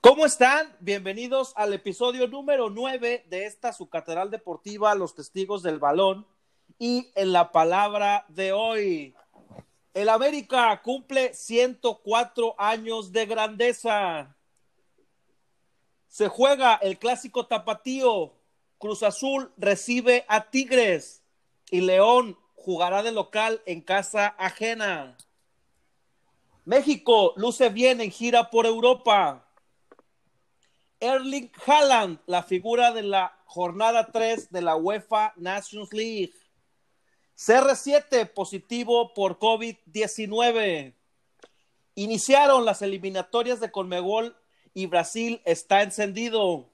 ¿Cómo están? Bienvenidos al episodio número 9 de esta su catedral deportiva, Los Testigos del Balón. Y en la palabra de hoy, el América cumple 104 años de grandeza. Se juega el clásico tapatío. Cruz Azul recibe a Tigres y León jugará de local en casa ajena. México luce bien en gira por Europa. Erling Haaland, la figura de la jornada 3 de la UEFA Nations League. CR7 positivo por COVID-19. Iniciaron las eliminatorias de Conmebol y Brasil está encendido.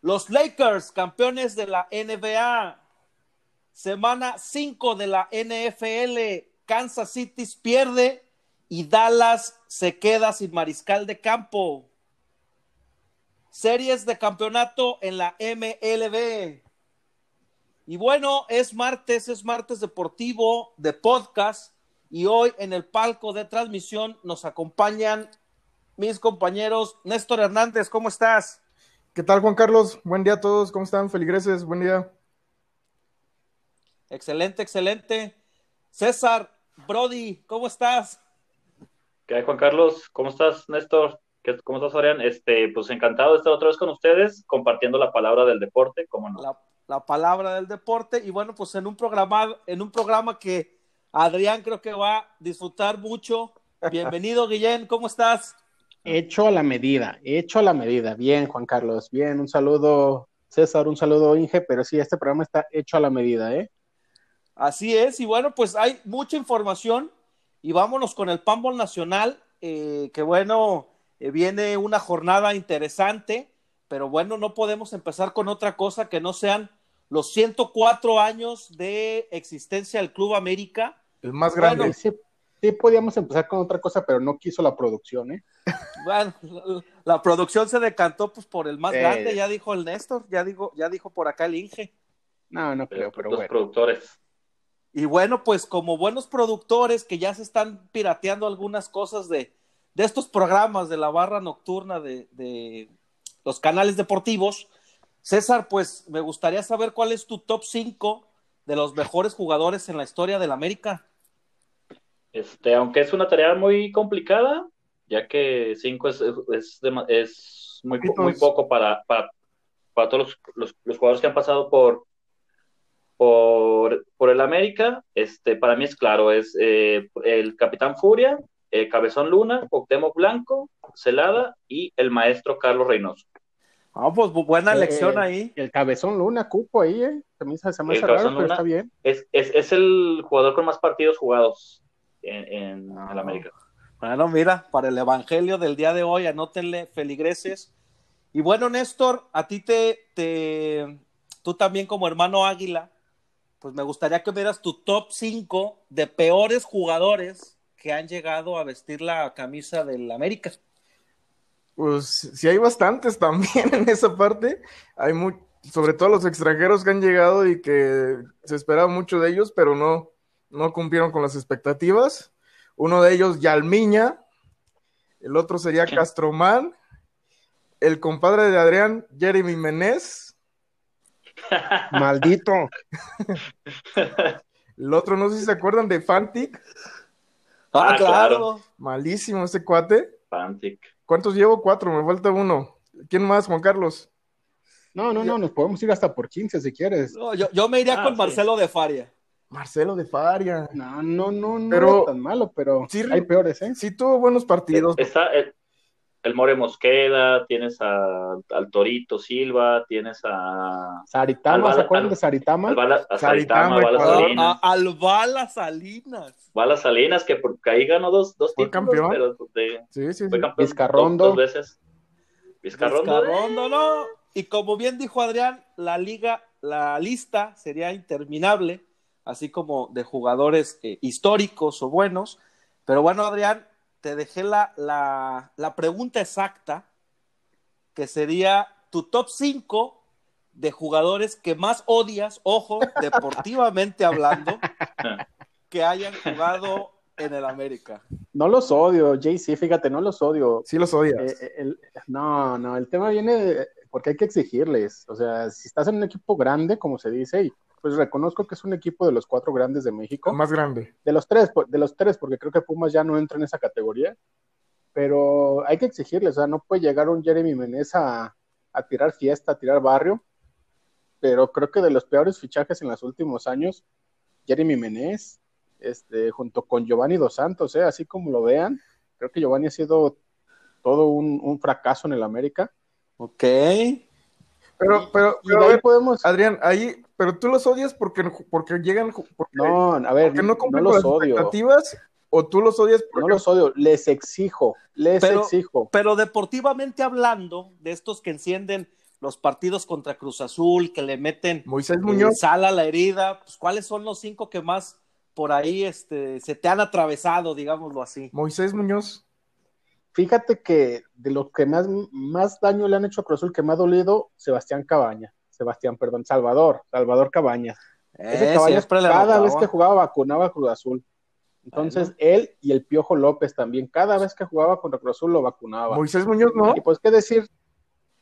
Los Lakers, campeones de la NBA. Semana 5 de la NFL. Kansas City pierde y Dallas se queda sin mariscal de campo. Series de campeonato en la MLB. Y bueno, es martes, es martes deportivo de podcast y hoy en el palco de transmisión nos acompañan mis compañeros. Néstor Hernández, ¿cómo estás? ¿Qué tal, Juan Carlos? Buen día a todos, ¿cómo están? Feligreses, buen día. Excelente, excelente. César, Brody, ¿cómo estás? ¿Qué hay, Juan Carlos? ¿Cómo estás, Néstor? ¿Cómo estás, Orián? Este, pues encantado de estar otra vez con ustedes, compartiendo la palabra del deporte, ¿cómo no? La, la palabra del deporte, y bueno, pues en un programa, en un programa que Adrián creo que va a disfrutar mucho. Bienvenido, Guillén, ¿cómo estás? Hecho a la medida, hecho a la medida. Bien, Juan Carlos, bien, un saludo, César, un saludo, Inge, pero sí, este programa está hecho a la medida, ¿eh? Así es, y bueno, pues hay mucha información y vámonos con el Pambol Nacional, eh, que bueno, eh, viene una jornada interesante, pero bueno, no podemos empezar con otra cosa que no sean los 104 años de existencia del Club América. El más grande. Bueno, sí, podíamos empezar con otra cosa, pero no quiso la producción, ¿eh? Bueno, la, la producción se decantó pues por el más eh, grande, ya dijo el Néstor, ya dijo, ya dijo por acá el Inge. No, no creo, pero Los bueno. productores. Y bueno, pues como buenos productores que ya se están pirateando algunas cosas de, de estos programas de la barra nocturna de, de, los canales deportivos, César, pues me gustaría saber cuál es tu top 5 de los mejores jugadores en la historia del América. Este, aunque es una tarea muy complicada, ya que 5 es, es, es, muy, muy, poco para, para, para todos los, los, los jugadores que han pasado por, por, por el América, este, para mí es claro, es eh, el Capitán Furia, eh, Cabezón Luna, Cuauhtémoc Blanco, Celada y el maestro Carlos Reynoso. Ah, pues buena elección eh, ahí. El Cabezón Luna, cupo ahí, ¿eh? También se, se me hace raro, pero está bien. Es, es, es, el jugador con más partidos jugados en, en no. el América. Bueno, mira, para el evangelio del día de hoy, anótenle feligreses. Y bueno, Néstor, a ti te, te, tú también como hermano Águila, pues me gustaría que vieras tu top 5 de peores jugadores que han llegado a vestir la camisa del América. Pues sí hay bastantes también en esa parte. Hay muy, sobre todo los extranjeros que han llegado y que se esperaba mucho de ellos, pero no, no cumplieron con las expectativas. Uno de ellos, Yalmiña. El otro sería Castromán. El compadre de Adrián, Jeremy Menez. Maldito. El otro, no sé si se acuerdan de Fantic. Ah, ah claro. Malísimo ese cuate. Fantic. ¿Cuántos llevo? Cuatro, me falta uno. ¿Quién más, Juan Carlos? No, no, no, nos podemos ir hasta por 15 si quieres. No, yo, yo, me iría ah, con sí. Marcelo de Faria. Marcelo de Faria. No, no, no, no pero, tan malo, pero sí, hay peores, ¿eh? Sí tuvo buenos partidos. Está el, el More Mosqueda, tienes a, al Torito Silva, tienes a... Saritama, ¿se acuerdan de Saritama? Al Bala, a Saritama, Saritama Bala Salinas. A, al Bala Salinas. Bala Salinas, que porque ahí ganó dos, dos fue títulos, campeón. pero de, sí, sí, fue sí. campeón Vizcarrondo. Dos, dos veces. Vizcarrondo. Vizcarrondo, no. Y como bien dijo Adrián, la liga, la lista sería interminable así como de jugadores eh, históricos o buenos. Pero bueno, Adrián, te dejé la, la, la, pregunta exacta, que sería tu top 5 de jugadores que más odias, ojo, deportivamente hablando, que hayan jugado en el América. No los odio, JC, fíjate, no los odio. Sí los odias. Eh, eh, no, no, el tema viene porque hay que exigirles. O sea, si estás en un equipo grande, como se dice, y pues reconozco que es un equipo de los cuatro grandes de México. más grande. De los tres, de los tres, porque creo que Pumas ya no entra en esa categoría. Pero hay que exigirles, o sea, no puede llegar un Jeremy Menez a, a tirar fiesta, a tirar barrio. Pero creo que de los peores fichajes en los últimos años, Jeremy Menez, este, junto con Giovanni Dos Santos, ¿eh? así como lo vean, creo que Giovanni ha sido todo un, fracaso en el América. Ok. Pero, pero, pero podemos... Adrián, ahí, pero tú los odias porque, porque llegan, porque, no, a ver, no cumplen no los las expectativas, o tú los odias porque... No los odio, les exijo, les exijo. Pero deportivamente hablando, de estos que encienden los partidos contra Cruz Azul, que le meten Moisés Muñoz. sal a la herida, pues ¿cuáles son los cinco que más por ahí este, se te han atravesado, digámoslo así. Moisés Muñoz. Fíjate que de los que más, más daño le han hecho a Cruz Azul, que me ha dolido, Sebastián Cabaña. Sebastián, perdón, Salvador, Salvador Cabañas. Ese Cabañas cada vez que jugaba vacunaba a Cruz Azul. Entonces, él y el Piojo López también, cada vez que jugaba contra Cruz Azul lo vacunaba. Moisés Muñoz, ¿no? Y pues qué decir,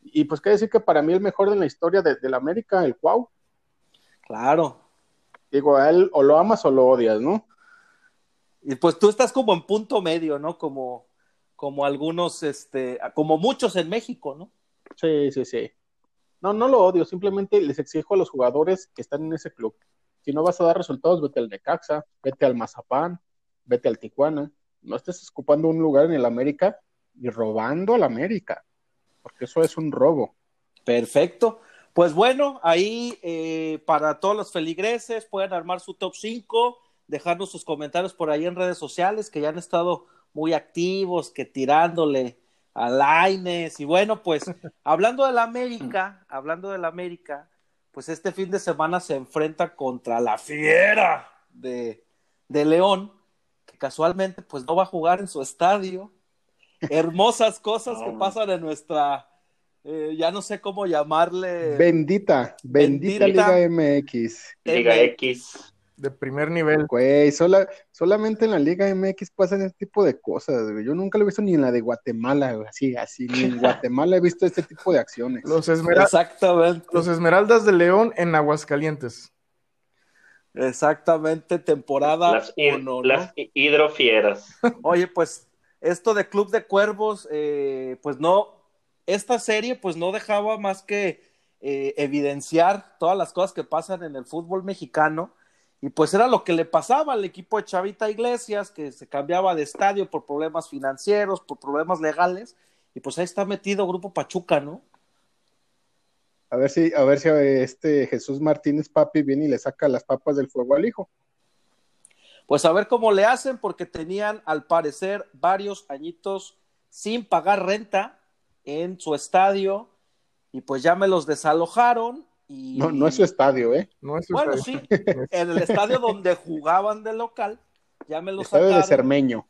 y pues qué decir que para mí el mejor de la historia de, la América, el Cuau. Claro, Digo, a él o lo amas o lo odias, ¿no? Y pues tú estás como en punto medio, ¿no? Como, como algunos, este, como muchos en México, ¿no? Sí, sí, sí. No, no lo odio, simplemente les exijo a los jugadores que están en ese club. Si no vas a dar resultados, vete al Necaxa, vete al Mazapán, vete al Tijuana. No estés ocupando un lugar en el América y robando al América, porque eso es un robo. Perfecto. Pues bueno, ahí eh, para todos los feligreses pueden armar su top 5, dejarnos sus comentarios por ahí en redes sociales que ya han estado muy activos, que tirándole a Laines. Y bueno, pues hablando de la América, hablando de la América, pues este fin de semana se enfrenta contra la fiera de, de León, que casualmente pues no va a jugar en su estadio. Hermosas cosas que pasan en nuestra eh, ya no sé cómo llamarle. Bendita, bendita, Liga MX. Liga X. De primer nivel. Güey, solamente en la Liga MX pasan este tipo de cosas, Yo nunca lo he visto ni en la de Guatemala, Así, así, ni en Guatemala he visto este tipo de acciones. Los, Exactamente. los Esmeraldas de León en Aguascalientes. Exactamente, temporada las, las hidrofieras. Oye, pues esto de Club de Cuervos, eh, pues no, esta serie pues no dejaba más que eh, evidenciar todas las cosas que pasan en el fútbol mexicano y pues era lo que le pasaba al equipo de Chavita Iglesias, que se cambiaba de estadio por problemas financieros, por problemas legales, y pues ahí está metido Grupo Pachuca, ¿no? A ver si, a ver si este Jesús Martínez Papi viene y le saca las papas del fuego al hijo. Pues a ver cómo le hacen, porque tenían al parecer varios añitos sin pagar renta en su estadio y pues ya me los desalojaron. Y... No, no es su estadio, ¿eh? No es bueno, sí, en el estadio donde jugaban de local, ya me los estadio de Cermeño.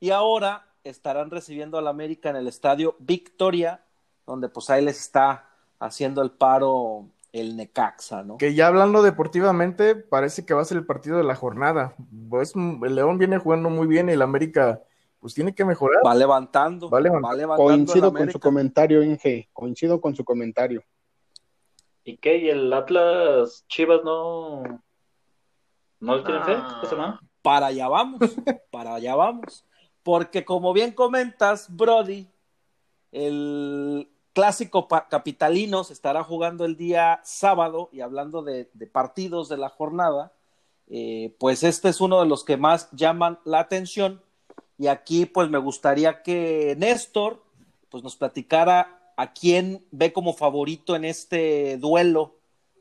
Y ahora estarán recibiendo al América en el estadio Victoria, donde pues ahí les está haciendo el paro el Necaxa, ¿no? Que ya hablando deportivamente, parece que va a ser el partido de la jornada. Pues el León viene jugando muy bien y el América pues tiene que mejorar. Va levantando. Va levantando. Coincido con su comentario, Inge. Coincido con su comentario. ¿Y qué? ¿Y el Atlas Chivas no, no tiene fe esta semana? Para allá vamos, para allá vamos. Porque como bien comentas, Brody, el clásico capitalino se estará jugando el día sábado y hablando de, partidos de la jornada, eh, pues este es uno de los que más llaman la atención y aquí pues me gustaría que Néstor pues nos platicara a quién ve como favorito en este duelo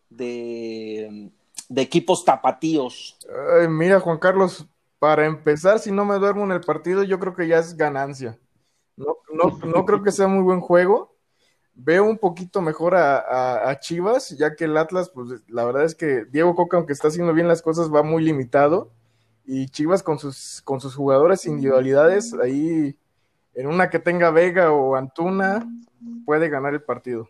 de, equipos tapatíos. mira, Juan Carlos, para empezar, si no me duermo en el partido, yo creo que ya es ganancia. No, no, creo que sea muy buen juego. Veo un poquito mejor a, a, Chivas, ya que el Atlas, pues la verdad es que Diego Coca, aunque está haciendo bien las cosas, va muy limitado y Chivas con sus, con sus jugadores individualidades, ahí en una que tenga Vega o Antuna, puede ganar el partido.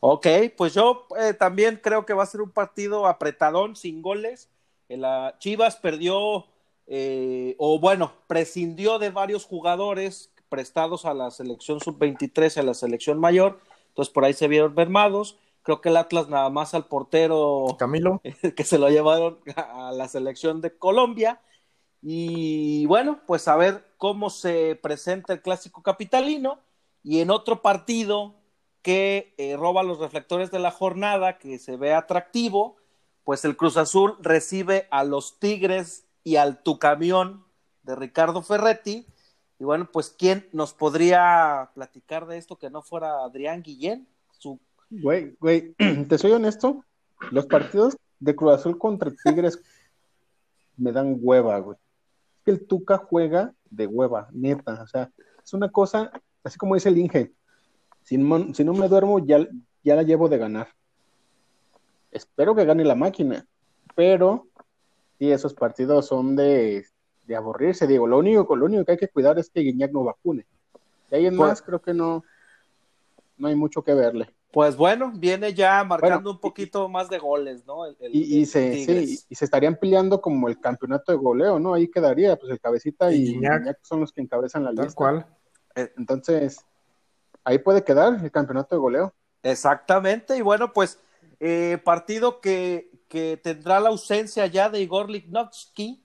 Ok, pues yo eh, también creo que va a ser un partido apretadón, sin goles. La Chivas perdió, eh, o bueno, prescindió de varios jugadores prestados a la selección sub-23 y a la selección mayor. Entonces por ahí se vieron mermados. Creo que el Atlas nada más al portero Camilo, que se lo llevaron a la selección de Colombia. Y bueno, pues a ver cómo se presenta el clásico capitalino. Y en otro partido que eh, roba los reflectores de la jornada, que se ve atractivo, pues el Cruz Azul recibe a los Tigres y al Tucamión de Ricardo Ferretti. Y bueno, pues ¿quién nos podría platicar de esto que no fuera Adrián Guillén? Güey, güey, te soy honesto, los partidos de Cruz Azul contra Tigres me dan hueva, güey. Que el Tuca juega de hueva, neta, o sea, es una cosa, así como dice el Inge, si no, si no me duermo, ya, ya la llevo de ganar. Espero que gane la máquina, pero sí, esos partidos son de, de aburrirse, digo, lo único, lo único que hay que cuidar es que Guiñac no vacune. De ahí en Pues- más, creo que no, no hay mucho que verle. Pues bueno, viene ya marcando un poquito más de goles, ¿no? El- el- Y, y el se, sí, y se estarían peleando como el campeonato de goleo, ¿no? Ahí quedaría, pues el Cabecita Y. Guiñac son los que encabezan la tal lista. cual. Entonces, ahí puede quedar el campeonato de goleo. Exactamente, y bueno, pues eh, partido que, que tendrá la ausencia ya de Igor Lignovsky,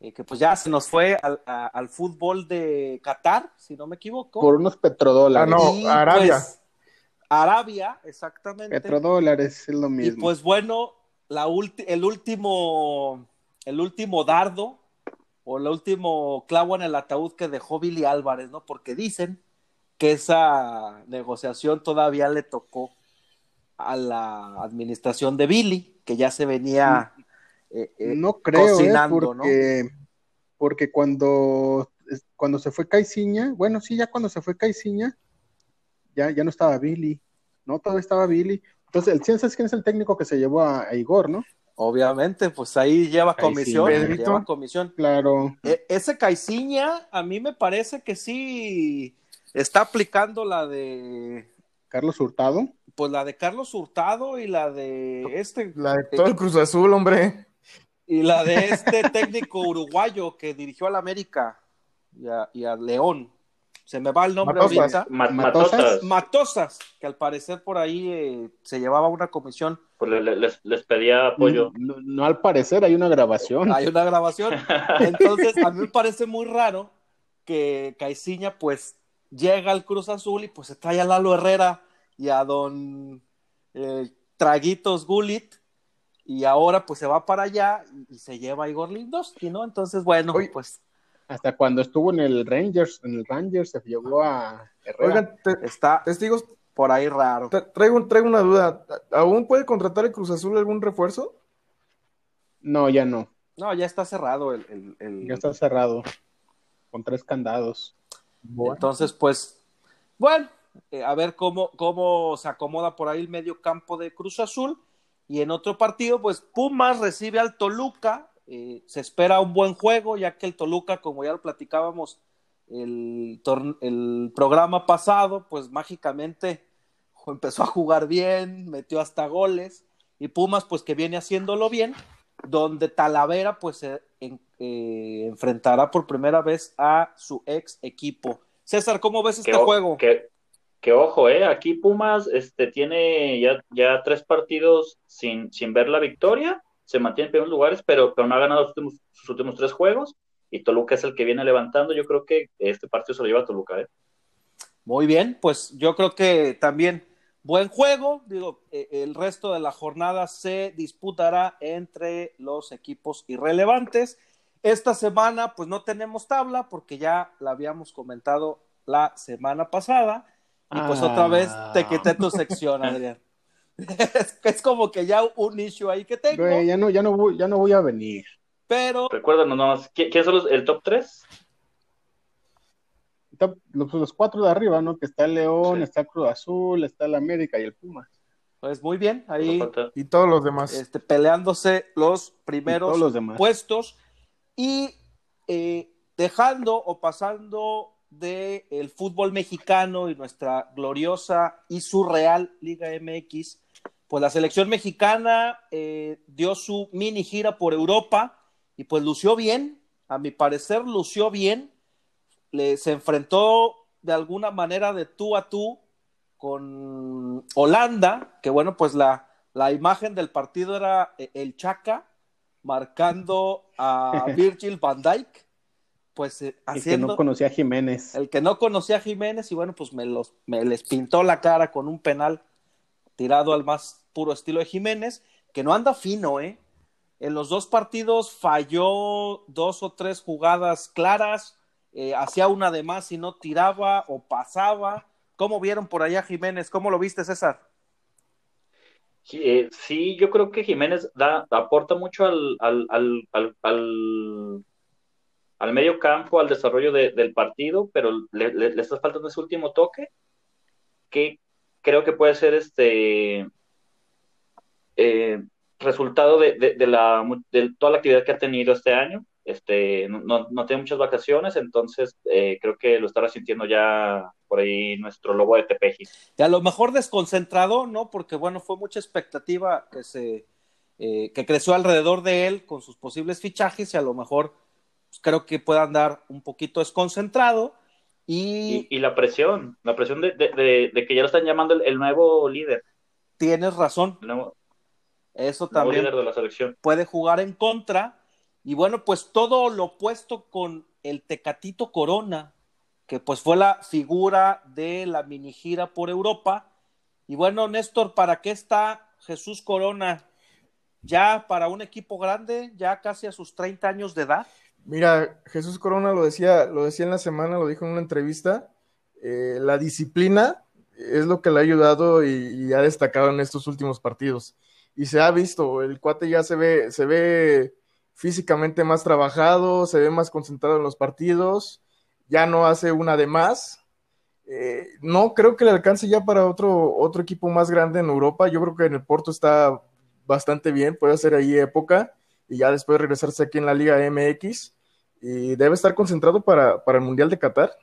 eh, que pues ya se nos fue al, a- al fútbol de Qatar, si no me equivoco. Por unos petrodólares. Ah, no. Y, Arabia. pues, Arabia, exactamente. Petrodólares es lo Y mismo. pues bueno, la el último, el último dardo o el último clavo en el ataúd que dejó Billy Álvarez, ¿no? Porque dicen que esa negociación todavía le tocó a la administración de Billy, que ya se venía eh, eh, no creo, ¿eh? cocinando, porque, porque cuando, cuando se fue Caiciña, bueno, sí, ya cuando se fue Caiciña, ya, ya no estaba Billy, ¿no? Todavía estaba Billy. Entonces, el ciencia es quién es el técnico que se llevó a, a Igor, ¿no? Obviamente, pues ahí lleva Ahí sí, comisión, Pedrito. lleva comisión. Claro. E- ese Caiciña, a mí me parece que sí está aplicando la de Carlos Hurtado. pues la de Carlos Hurtado y la de este La de todo el Cruz Azul, hombre. y la de este técnico uruguayo que dirigió al América y a, y a León. Se me va el nombre Matosas. Matosas. Matosas, que al parecer por ahí eh, se llevaba una comisión. pues le- le- les, les pedía apoyo. No, no, al parecer hay una grabación. Hay una grabación. Entonces, a mí me parece muy raro que Caiciña pues llega al Cruz Azul y pues se trae a Lalo Herrera y a don eh, Traguitos Gulit y ahora pues se va para allá y, y se lleva a Igor Lindowski, ¿no? Entonces, bueno, Oye. pues Hasta cuando estuvo en el Rangers, en el Rangers se llevó a Herrera. Oigan, te- está testigos, por ahí raro. tra- traigo, traigo una duda. ¿Aún puede contratar el Cruz Azul algún refuerzo? No, ya no. No, ya está cerrado el... el- el- Ya está cerrado. Con tres candados. Entonces, pues, bueno, eh, a ver cómo, cómo se acomoda por ahí el medio campo de Cruz Azul. Y en otro partido, pues Pumas recibe al Toluca. Eh, se espera un buen juego, ya que el Toluca, como ya lo platicábamos el, el programa pasado, pues mágicamente empezó a jugar bien, metió hasta goles. Y Pumas, pues que viene haciéndolo bien, donde Talavera, pues se en- eh, enfrentará por primera vez a su ex equipo. César, ¿cómo ves este Que, juego? que, que ojo, eh, aquí Pumas este, tiene ya, ya tres partidos sin, sin ver la victoria, se mantiene en primeros lugares, pero, pero no ha ganado sus últimos, sus últimos tres juegos, y Toluca es el que viene levantando, yo creo que este partido se lo lleva a Toluca, eh. Muy bien, pues yo creo que también buen juego. Digo, eh, el resto de la jornada se disputará entre los equipos irrelevantes. Esta semana, pues no tenemos tabla porque ya la habíamos comentado la semana pasada. Y pues Ah. otra vez te quité tu sección, Adrián. Es, es como que ya un issue ahí que tengo, Güey, ya no, ya no voy, ya no voy a venir. pero Recuérdanos nomás, ¿qui- ¿quiénes son los, el top 3? Top- Los, los cuatro de arriba, ¿no? Que está el León, Sí. está el Cruz Azul, está el América y el Puma. pues muy bien, ahí Y todos los demás. este, peleándose los primeros todos los demás. puestos y eh, dejando o pasando del fútbol mexicano y nuestra gloriosa y surreal Liga MX, pues la selección mexicana eh, dio su mini gira por Europa y pues lució bien, a mi parecer lució bien, Le, se enfrentó de alguna manera de tú a tú con Holanda, que bueno, pues la, la imagen del partido era eh, el Chaca marcando a Virgil van Dijk, pues eh, haciendo... El que no conocía a Jiménez. El que no conocía a Jiménez y bueno, pues me, los, me les pintó la cara con un penal tirado al más puro estilo de Jiménez, que no anda fino, ¿eh? En los dos partidos falló dos o tres jugadas claras, eh, hacía una de más y no tiraba o pasaba. ¿Cómo vieron por allá Jiménez? ¿Cómo lo viste, César? Eh, sí, yo creo que Jiménez da, aporta mucho al, al, al, al, medio campo, al desarrollo del partido, pero le, le, está faltando ese último toque que creo que puede ser este eh, resultado de, de, la, de toda la actividad que ha tenido este año este, no, no tiene muchas vacaciones, entonces eh, creo que lo estará sintiendo ya por ahí nuestro lobo de Tepeji. Y a lo mejor desconcentrado, ¿no? Porque bueno, fue mucha expectativa que se eh, que creció alrededor de él con sus posibles fichajes y a lo mejor pues, creo que pueda andar un poquito desconcentrado. Y, y, la presión, la presión de, de, de, que ya lo están llamando el, nuevo líder. Tienes razón. Eso también líder de la selección. puede jugar en contra y bueno, pues todo lo opuesto con el Tecatito Corona, que pues fue la figura de la mini gira por Europa. Y bueno, Néstor, ¿para qué está Jesús Corona? ¿Ya para un equipo grande, ya casi a sus 30 años de edad? Mira, Jesús Corona lo decía, lo decía en la semana, lo dijo en una entrevista, eh, la disciplina es lo que le ha ayudado y, y, ha destacado en estos últimos partidos. Y se ha visto, el cuate ya se ve, se ve físicamente más trabajado, se ve más concentrado en los partidos, ya no hace una de más. Eh, no creo que le alcance ya para otro, otro equipo más grande en Europa. Yo creo que en el Porto está bastante bien, puede hacer ahí época y ya después regresarse aquí en la Liga MX y debe estar concentrado para, el Mundial de Qatar.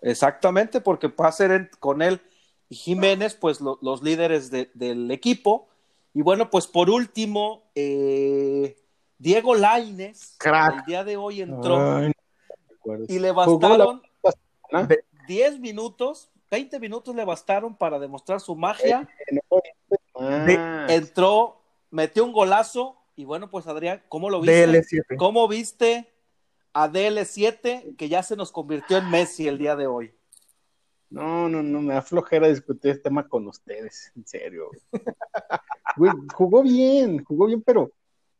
Exactamente, porque va a ser con él y Jiménez, pues los líderes del equipo y bueno, pues por último, eh, Diego Laines, el día de hoy entró y le bastaron 10 minutos, 20 minutos le bastaron para demostrar su magia. Ah. entró, metió un golazo y bueno, pues Adrián, ¿cómo lo viste? DL7. ¿Cómo viste a DL7 que ya se nos convirtió en Messi el día de hoy? No, no, no, me da flojera discutir este tema con ustedes, en serio. jugó bien, jugó bien, pero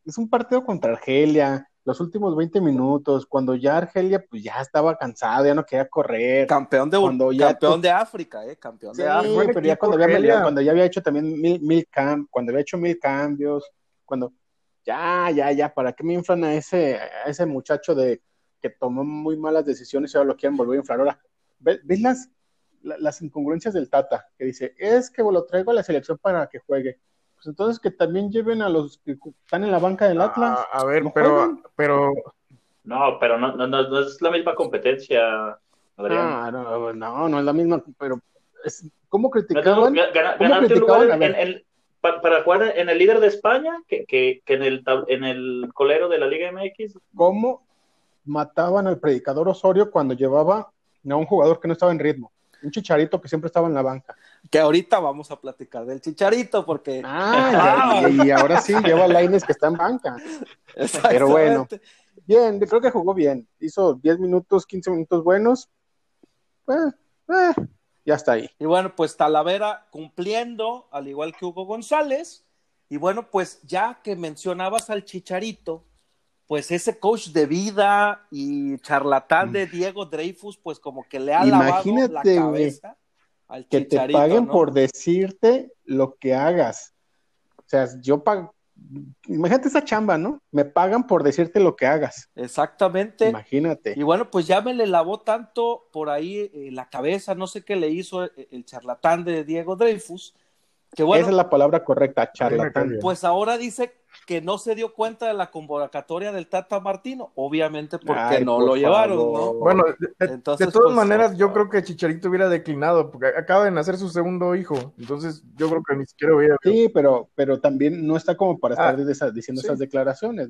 es un partido contra Argelia, los últimos 20 minutos, cuando ya Argelia pues ya estaba cansado, ya no quería correr. Campeón de, cuando ya, campeón de África, eh, campeón de África. pero ya cuando había, cuando ya había hecho también mil, mil cuando había hecho mil cambios, cuando ya, ya, ya, ¿para qué me inflan a ese, a ese muchacho de que tomó muy malas decisiones y ahora lo quieren volver a inflar? Ahora, ¿ves las, las incongruencias del Tata, que dice, es que lo traigo a la selección para que juegue. Pues entonces que también lleven a los que están en la banca del Atlas. a ver, pero, pero... No, pero no, no, no, es la misma competencia, Adrián. Ah, no, no, no es la misma, pero es, ¿cómo criticaban? ¿cómo criticaban? En, en, para, jugar en el líder de España que, que, que en, el, en el colero de la Liga MX. ¿Cómo mataban al predicador Osorio cuando llevaba a un jugador que no estaba en ritmo? Un chicharito que siempre estaba en la banca. Que ahorita vamos a platicar del chicharito, porque. Ah, y, ahora sí, lleva Laines que está en banca. Pero bueno, bien, creo que jugó bien. Hizo 10 minutos, 15 minutos buenos. Eh, ya está ahí. Y bueno, pues Talavera cumpliendo, al igual que Hugo González. Y bueno, pues ya que mencionabas al chicharito, pues ese coach de vida y charlatán de mm. Diego Dreyfus, pues como que le ha Imagínate, lavado la cabeza al que te paguen por decirte lo que hagas. O sea, yo pago, imagínate esa chamba, ¿no? Me pagan por decirte lo que hagas. Exactamente. Imagínate. Y bueno, pues ya me le lavó tanto por ahí eh, la cabeza, no sé qué le hizo el, el charlatán de Diego Dreyfus, que bueno. Esa es la palabra correcta, charlatán. Pues ahora dice que no se dio cuenta de la convocatoria del Tata Martino, obviamente porque no lo llevaron, ¿no? Bueno, de, todas pues, maneras, yo creo que Chicharito hubiera declinado, porque acaba de nacer su segundo hijo, entonces yo creo que ni siquiera hubiera. Sí, pero, pero también no está como para estar ah, diciendo esas declaraciones.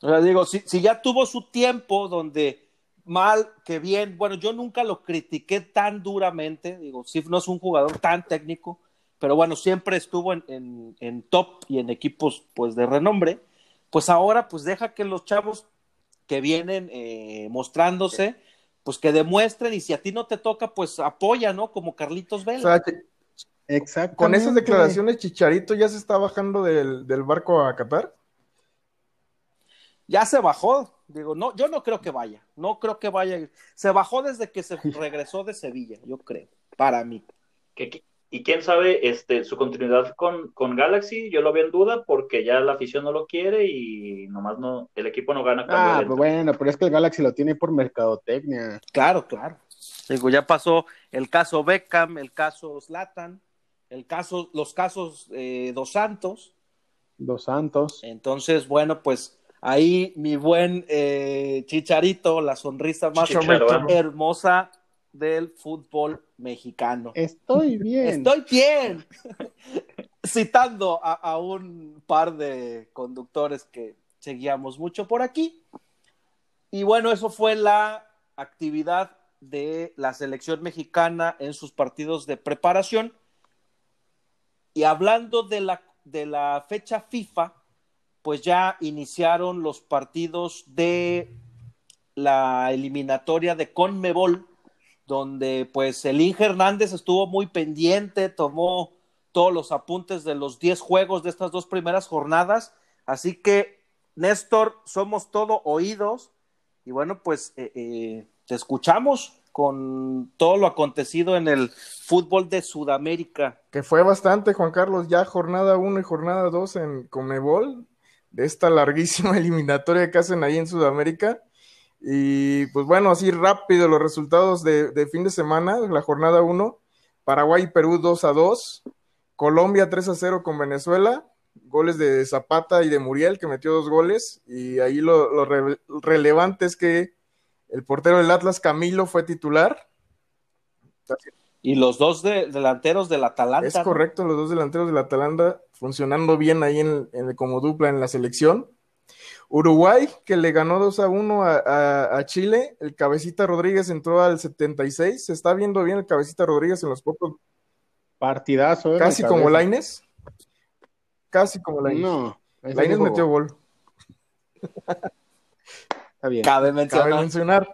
O sea, digo, si, si ya tuvo su tiempo donde mal que bien, bueno, yo nunca lo critiqué tan duramente, digo, si no es un jugador tan técnico, pero bueno, siempre estuvo en, top y en equipos pues de renombre, pues ahora pues deja que los chavos que vienen eh, mostrándose, pues que demuestren y si a ti no te toca, pues apoya, ¿no? Como Carlitos Vela. Exacto. Con esas declaraciones, Chicharito ya se está bajando del, del barco a Qatar. Ya se bajó, digo, no, yo no creo que vaya, no creo que vaya. Se bajó desde que se regresó de Sevilla, yo creo, para mí. ¿Qué, y quién sabe, este, su continuidad con, con, Galaxy, yo lo veo en duda porque ya la afición no lo quiere y nomás no, el equipo no gana. Ah, pues bueno, pero es que el Galaxy lo tiene por mercadotecnia. Claro, claro. Digo, ya pasó el caso Beckham, el caso Slatan, el caso, los casos eh, Dos Santos. Dos Santos. Entonces, bueno, pues ahí mi buen eh, Chicharito, la sonrisa más hermosa del fútbol mexicano. Estoy bien. Estoy bien. Citando a, un par de conductores que seguíamos mucho por aquí. Y bueno, eso fue la actividad de la selección mexicana en sus partidos de preparación. Y hablando de la, de la fecha FIFA, pues ya iniciaron los partidos de la eliminatoria de Conmebol donde pues el Inge Hernández estuvo muy pendiente, tomó todos los apuntes de los 10 juegos de estas dos primeras jornadas, así que Néstor, somos todo oídos y bueno, pues eh, eh, te escuchamos con todo lo acontecido en el fútbol de Sudamérica. Que fue bastante, Juan Carlos, ya jornada 1 y jornada 2 en Comebol, de esta larguísima eliminatoria que hacen ahí en Sudamérica. Y pues bueno, así rápido los resultados de, fin de semana, la jornada 1, Paraguay y Perú 2 a 2, Colombia 3 a 0 con Venezuela, goles de Zapata y de Muriel, que metió dos goles, y ahí lo, relevante es que el portero del Atlas, Camilo, fue titular. Y los dos delanteros del Atalanta. Es correcto, los dos delanteros del Atalanta funcionando bien ahí en, como dupla en la selección. Uruguay, que le ganó 2 a 1 a, Chile, el Cabecita Rodríguez entró al 76, se está viendo bien el Cabecita Rodríguez en los pocos... Partidazo. ¿eh? Casi como Laines. Casi como Laines. No. Laines metió gol. está bien. Cabe mencionar.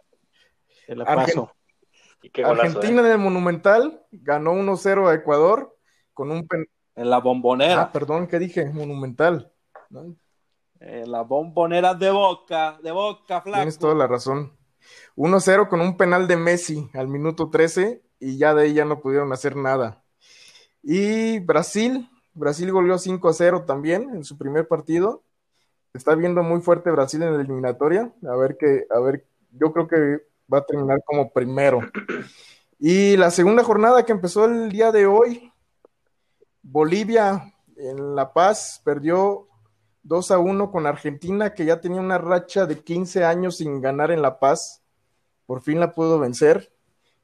Argentina en el Monumental ganó 1-0 a Ecuador con un En la bombonera. Ah, perdón, ¿qué dije? Monumental. Eh, la bombonera de boca, de boca, flaco. Tienes toda la razón. 1-0 con un penal de Messi al minuto 13 y ya de ahí ya no pudieron hacer nada. Y Brasil, Brasil goleó 5-0 también en su primer partido. Está viendo muy fuerte Brasil en la eliminatoria. A ver que, a ver, yo creo que va a terminar como primero. Y la segunda jornada que empezó el día de hoy, Bolivia en La Paz perdió 2 a 1 con Argentina, que ya tenía una racha de 15 años sin ganar en La Paz. Por fin la pudo vencer.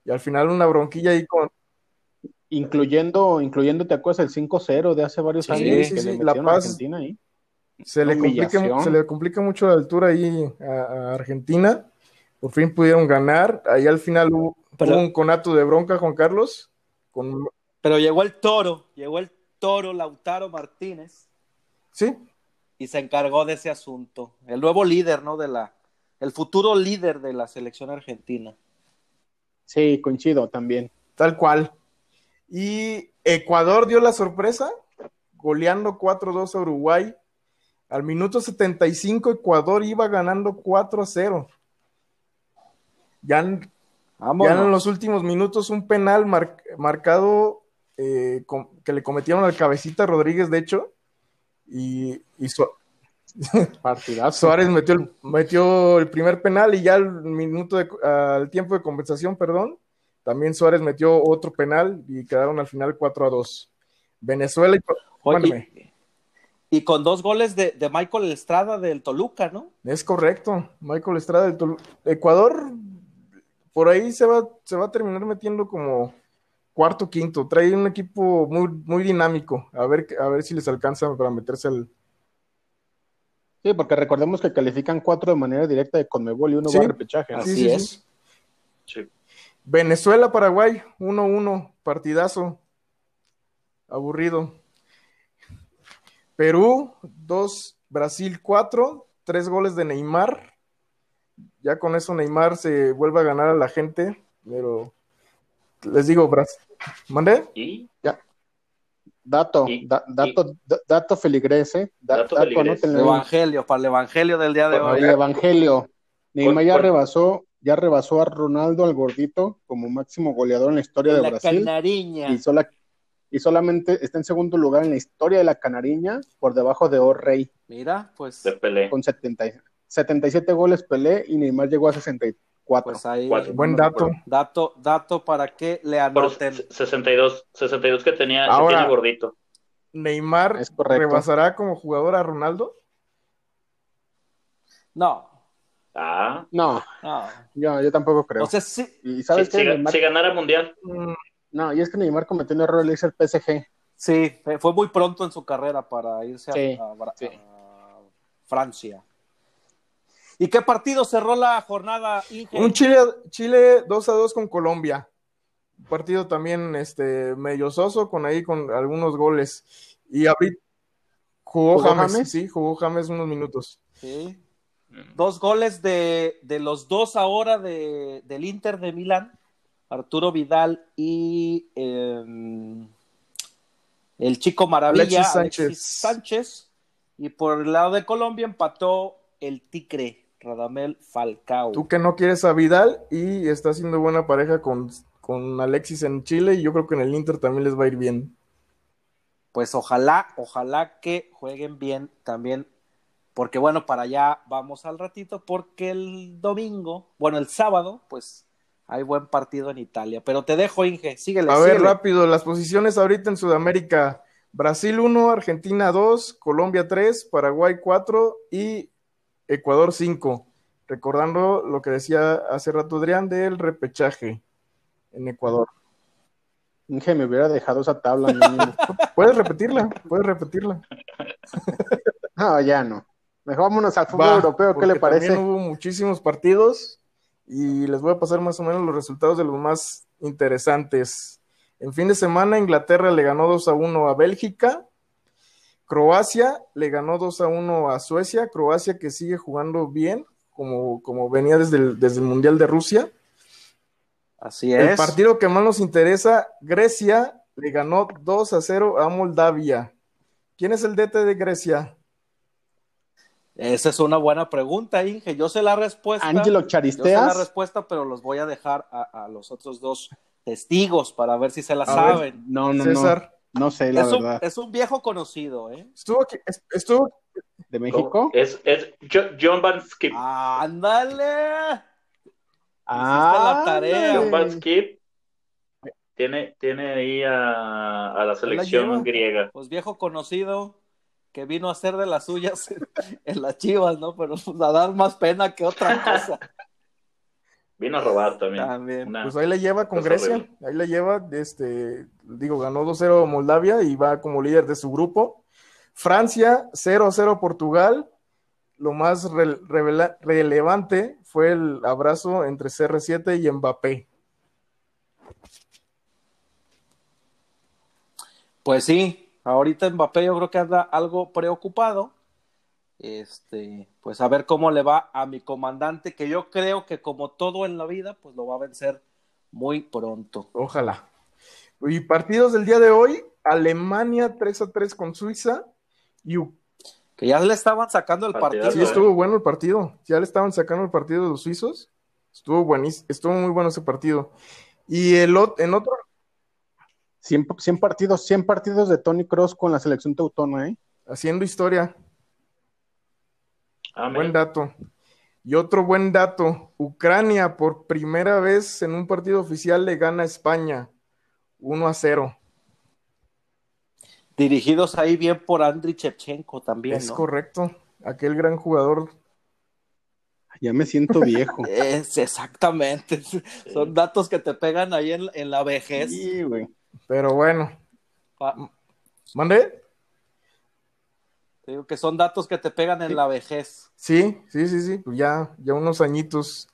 Y al final una bronquilla ahí con. Incluyendo, incluyendo te acuerdas, el 5-0 de hace varios años. Sí, sí, La Paz. Argentina ahí. Se le, complica, se le complica mucho la altura ahí a, Argentina. Por fin pudieron ganar. Ahí al final hubo, un conato de bronca, Juan Carlos. Con... Pero llegó el toro, llegó el toro Lautaro Martínez. Sí, y se encargó de ese asunto. El nuevo líder, ¿no? De la, el futuro líder de la selección argentina. Sí, coincido también. Tal cual. Y Ecuador dio la sorpresa, goleando 4-2 a Uruguay. Al minuto 75, Ecuador iba ganando 4-0. Ya, en, en los últimos minutos, un penal marcado eh, que le cometieron al cabecita Rodríguez, de hecho, y, Suárez metió el, metió el primer penal y ya al minuto de, al tiempo de compensación, perdón, también Suárez metió otro penal y quedaron al final 4 a 2. Venezuela y Y con dos goles de, de, Michael Estrada del Toluca, ¿no? Es correcto, Michael Estrada del Toluca. Ecuador, por ahí se va, se va a terminar metiendo como cuarto, quinto. Trae un equipo muy, muy dinámico. A ver, a ver si les alcanza para meterse al. Sí, porque recordemos que califican cuatro de manera directa de Conmebol y uno va a repechaje. Así es. Venezuela, Paraguay, 1-1, partidazo. Aburrido. Perú, 2, Brasil 4, 3 goles de Neymar. Ya con eso Neymar se vuelve a ganar a la gente, pero les digo, Brasil. ¿Mande? ¿Y? Ya. Dato, dato, dato feligrese. dato, evangelio, para el evangelio del día de hoy. El evangelio. Neymar ya rebasó, ya rebasó a Ronaldo al gordito como máximo goleador en la historia de, la Brasil. Canariña. Y sola, y solamente está en segundo lugar en la historia de la Canariña, por debajo de O'Reilly. Mira, pues. De Pelé. Con 70, 77 goles Pelé y Neymar llegó a 64. Pues ahí, Buen dato. Dato, dato para que le anoten. 62, 62 que tenía, Ahora, que tiene gordito. ¿Neymar Es correcto. rebasará como jugador a Ronaldo? No, Ah, No, no. yo, yo tampoco creo. O sea, sí, y si, sabes si, qué, ga- Neymar, si ganara mundial. Mm, no, y es que Neymar cometió un error al irse al PSG. sí, fue muy pronto en su carrera para irse a- Sí, a, sí. a Francia. ¿Y qué partido cerró la jornada, Inge? Un Chile, Chile 2 a 2 con Colombia. Un partido también este, medio soso, con ahí con algunos goles. Y ahorita jugó, ¿Jugó James, James? sí, jugó James unos minutos. Sí. Dos goles de, de los dos ahora de, del Inter de Milán, Arturo Vidal y em, el chico maravilla, Alexis Alexis Sánchez. Sánchez. Y por el lado de Colombia empató el Tigre, Radamel Falcao. Tú que no quieres a Vidal y está haciendo buena pareja con, con Alexis en Chile y yo creo que en el Inter también les va a ir bien. Pues ojalá, ojalá que jueguen bien también, porque bueno, para allá vamos al ratito, porque el domingo, bueno, el sábado, pues hay buen partido en Italia. Pero te dejo, Inge, síguele. A ver, síguele. rápido, las posiciones ahorita en Sudamérica. Brasil 1, Argentina 2, Colombia 3, Paraguay 4 y Ecuador 5. Recordando lo que decía hace rato Adrián del repechaje en Ecuador. Inge me hubiera dejado esa tabla. Puedes repetirla, puedes repetirla. no, ya no. Mejor vámonos al fútbol Va, europeo, ¿qué le parece? También hubo muchísimos partidos y les voy a pasar más o menos los resultados de los más interesantes. En fin de semana, Inglaterra le ganó 2 a 1 a Bélgica. Croacia le ganó 2 a 1 a Suecia. Croacia que sigue jugando bien, como, como venía desde el, desde el Mundial de Rusia. Así El es. partido que más nos interesa, Grecia le ganó 2 a 0 a Moldavia. ¿Quién es el DT de Grecia? Esa es una buena pregunta, Inge. Yo sé la respuesta. Ángelo Yo sé la Charisteas. respuesta, pero los voy a dejar a, a los otros dos testigos para ver si se la A ver. saben. No, no, César. no. No sé, la Es un, verdad. es un viejo conocido, ¿eh? Estuvo, aquí- estuvo ¿De México? Es, es Jo- John Van Skip. ¡Ándale! Ah, la tarea. John Van. Skip tiene, tiene ahí a, a la selección griega. Pues viejo conocido que vino a hacer de las suyas en, en las chivas, ¿no? Pero pues, a dar más pena que otra cosa. Vino a robar también. También. Una- Pues ahí le lleva con Grecia, horrible. ahí le lleva, este, digo, ganó 2-0 Moldavia y va como líder de su grupo. Francia, 0-0 Portugal. Lo más re- revela- relevante fue el abrazo entre CR7 y Mbappé. Pues sí, ahorita Mbappé yo creo que anda algo preocupado. Este, pues a ver cómo le va a mi comandante, que yo creo que como todo en la vida, pues lo va a vencer muy pronto. Ojalá. Y partidos del día de hoy, Alemania 3-3 con Suiza y Que ya le estaban sacando el partido. Sí, ¿eh? estuvo bueno el partido. Ya le estaban sacando el partido de los suizos. Estuvo buenísimo, estuvo muy bueno ese partido. Y el ot- en otro 100, 100 partidos, 100 partidos de Tony Cross con la selección teutona, ¿eh? haciendo historia. Buen dato. Y otro buen dato, Ucrania por primera vez en un partido oficial le gana a España 1 a 0. Dirigidos ahí bien por Andriy Chevchenko también. Es correcto, aquel gran jugador. Ya me siento viejo. es exactamente. Son datos que te pegan ahí en, la vejez. Sí, güey. Pero bueno. ¿Mande? Te digo que son datos que te pegan en la vejez. Sí, sí, sí, sí. Ya, ya unos añitos.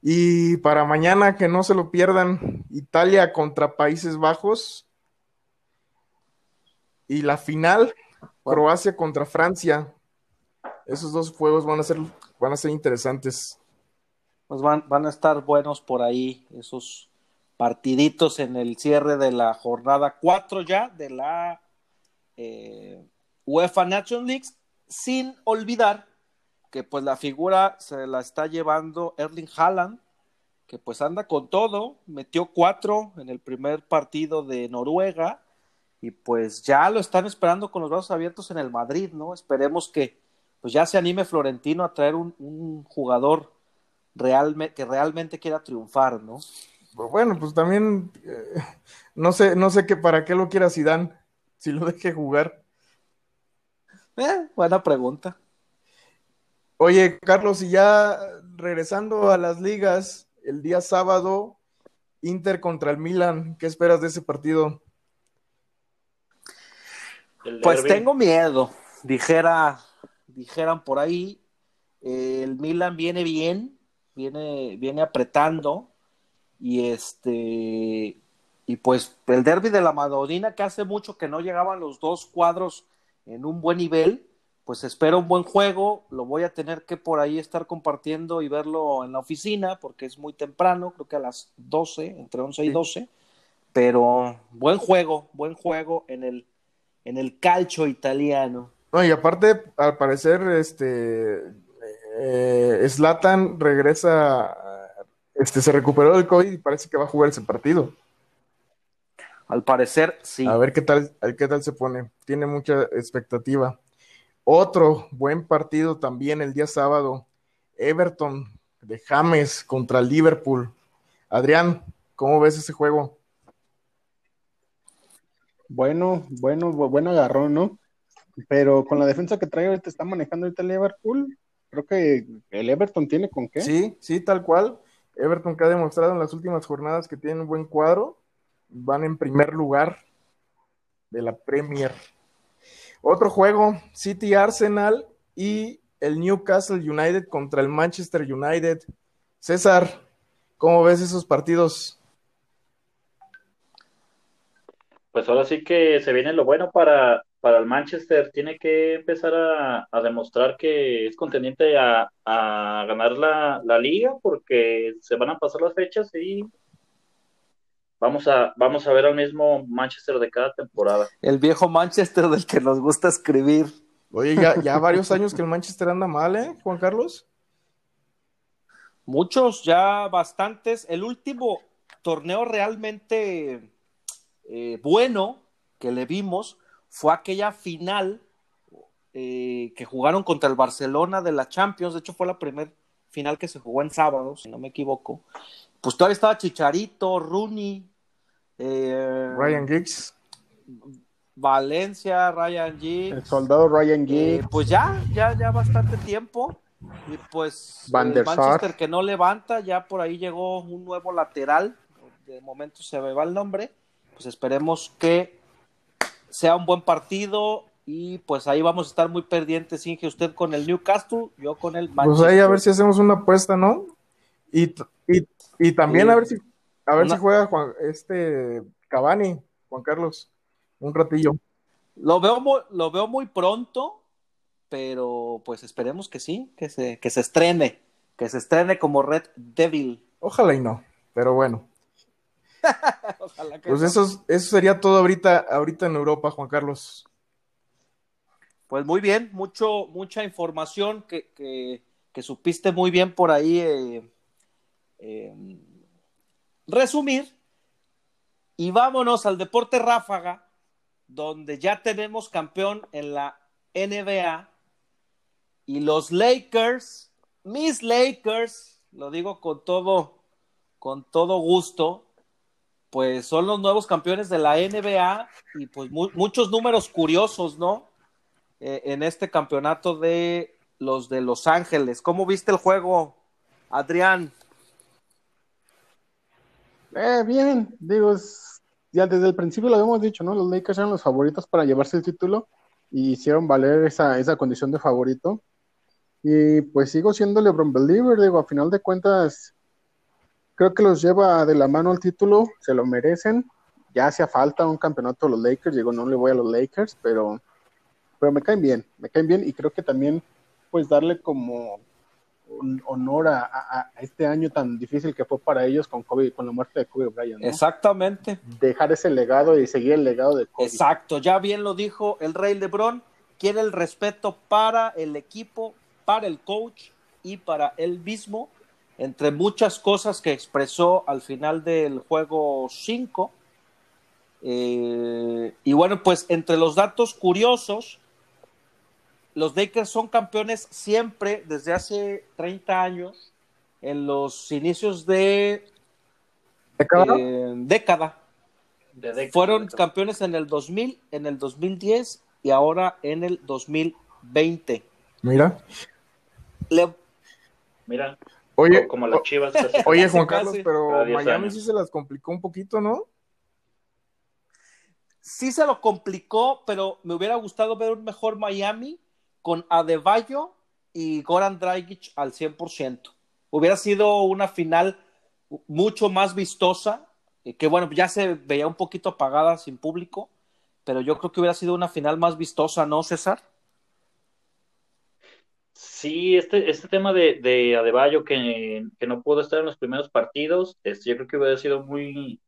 Y para mañana que no se lo pierdan, Italia contra Países Bajos. Y la final, Croacia contra Francia. Esos dos juegos van a ser, van a ser interesantes. Pues van, van a estar buenos por ahí, esos partiditos en el cierre de la jornada 4 ya de la eh, UEFA National League, sin olvidar que pues la figura se la está llevando Erling Haaland, que pues anda con todo, metió cuatro en el primer partido de Noruega y pues ya lo están esperando con los brazos abiertos en el Madrid, ¿no? Esperemos que pues ya se anime Florentino a traer un, jugador realmente, que realmente quiera triunfar, ¿no? Bueno, pues también eh, no sé, no sé qué para qué lo quiera Zidane, si lo deje jugar. Eh, buena pregunta. Oye, Carlos, y ya regresando a las ligas, el día sábado, Inter contra el Milan, ¿qué esperas de ese partido? Pues tengo miedo, dijera, dijeran por ahí, el Milan viene bien, viene, viene apretando, y este, y pues el derby de la Madonina, que hace mucho que no llegaban los dos cuadros en un buen nivel, pues espero un buen juego, lo voy a tener que por ahí estar compartiendo y verlo en la oficina porque es muy temprano, creo que a las 12, entre 11 y 12, pero buen juego, buen juego en el, en el calcio italiano. No, y aparte, al parecer, este, eh, Zlatan regresa, este, se recuperó del COVID y parece que va a jugar ese partido. Al parecer, sí. A ver qué tal, a ver qué tal se pone. Tiene mucha expectativa. Otro buen partido también el día sábado. Everton de James contra Liverpool. Adrián, ¿cómo ves ese juego? Bueno, bueno, buen agarrón, ¿no? Pero con la defensa que trae ahorita está manejando ahorita el Liverpool, creo que el Everton tiene con qué. Sí, sí, tal cual. Everton que ha demostrado en las últimas jornadas que tiene un buen cuadro, van en primer lugar de la Premier. Otro juego, City Arsenal y el Newcastle United contra el Manchester United. César, ¿cómo ves esos partidos? Pues ahora sí que se viene lo bueno para, para el Manchester. Tiene que empezar a, demostrar que es contendiente a, ganar la, la, liga porque se van a pasar las fechas y Vamos a, vamos a ver al mismo Manchester de cada temporada. El viejo Manchester del que nos gusta escribir. Oye, ya, ya varios años que el Manchester anda mal, ¿eh, Juan Carlos? Muchos, ya bastantes. El último torneo realmente eh, bueno que le vimos fue aquella final eh, que jugaron contra el Barcelona de la Champions. De hecho, fue la primera final que se jugó en sábado, si no me equivoco. Pues todavía estaba Chicharito, Rooney, eh, Ryan Giggs. Valencia, Ryan Giggs. El soldado Ryan eh, Giggs. pues ya, ya, ya bastante tiempo. Y pues Van der Manchester que no levanta, ya por ahí llegó un nuevo lateral. De momento se me va el nombre. Pues esperemos que sea un buen partido y pues ahí vamos a estar muy pendientes, Inge, usted con el Newcastle, yo con el Manchester. Pues ahí a ver si hacemos una apuesta, ¿no? Y, y, también a ver si a ver si juega Juan, este Cavani, Juan Carlos, un ratillo. Lo veo muy, lo veo muy pronto, pero pues esperemos que sí, que se, que se estrene, que se estrene como Red Devil. Ojalá y no, pero bueno. pues eso, eso sería todo ahorita, ahorita en Europa, Juan Carlos. Pues muy bien, mucho, mucha información que, que, que supiste muy bien por ahí. Eh, eh, resumir y vámonos al deporte ráfaga, donde ya tenemos campeón en la NBA y los Lakers, mis Lakers, lo digo con todo, con todo gusto, pues son los nuevos campeones de la NBA y pues muchos números curiosos, ¿no? Eh, en este campeonato de los de Los Ángeles. ¿Cómo viste el juego, Adrián? Eh, bien, digo, ya desde el principio lo habíamos dicho, ¿no? Los Lakers eran los favoritos para llevarse el título y hicieron valer esa, esa condición de favorito. Y pues sigo siendo LeBron Believer, digo, a final de cuentas, creo que los lleva de la mano al título, se lo merecen. Ya hacía falta un campeonato a los Lakers, digo, no le voy a los Lakers, pero, pero me caen bien, me caen bien y creo que también, pues darle como honor a, este año tan difícil que fue para ellos con Kobe, con la muerte de Kobe Bryant. Exactamente. Dejar ese legado y seguir el legado de Kobe. Exacto, ya bien lo dijo el Rey LeBron, quiere el respeto para el equipo, para el coach y para él mismo, entre muchas cosas que expresó al final del juego 5. Eh, y bueno, pues entre los datos curiosos, los Lakers son campeones siempre desde hace 30 años, en los inicios de década. Eh, década. Fueron campeones en el 2000, en el 2010 y ahora en el 2020. Mira. Mira. Oye, como las chivas. Oye, Juan Carlos, pero Miami sí se las complicó un poquito, ¿no? Sí se lo complicó, pero me hubiera gustado ver un mejor Miami con Adebayo y Goran Dragic al 100%. Hubiera sido una final mucho más vistosa, eh, que bueno, ya se veía un poquito apagada sin público, pero yo creo que hubiera sido una final más vistosa, ¿no, César? Sí, este, este tema de, de Adebayo que, no pudo estar en los primeros partidos, este, yo creo que hubiera sido muy,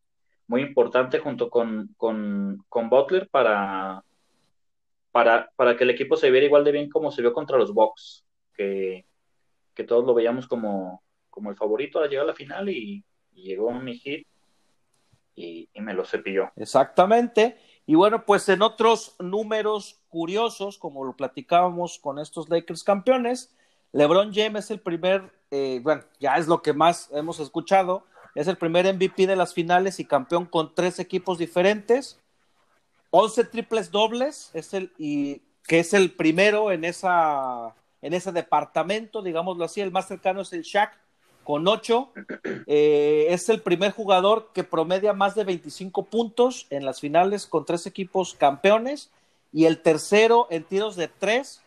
muy importante junto con, con, con Butler para, para, que el equipo se viera igual de bien como se vio contra los Bucks, que, todos lo veíamos como, como el favorito a llegar a la final y, llegó mi hit y, me lo cepilló. Exactamente. Y bueno, pues en otros números curiosos, como lo platicábamos con estos Lakers campeones, LeBron James es el primer, eh, bueno, ya es lo que más hemos escuchado, es el primer MVP de las finales y campeón con tres equipos diferentes. 11 triples dobles, es el, y que es el primero en, esa, en ese departamento, digámoslo así, el más cercano es el Shaq con 8. Eh, es el primer jugador que promedia más de 25 puntos en las finales con tres equipos campeones y el tercero en tiros de tres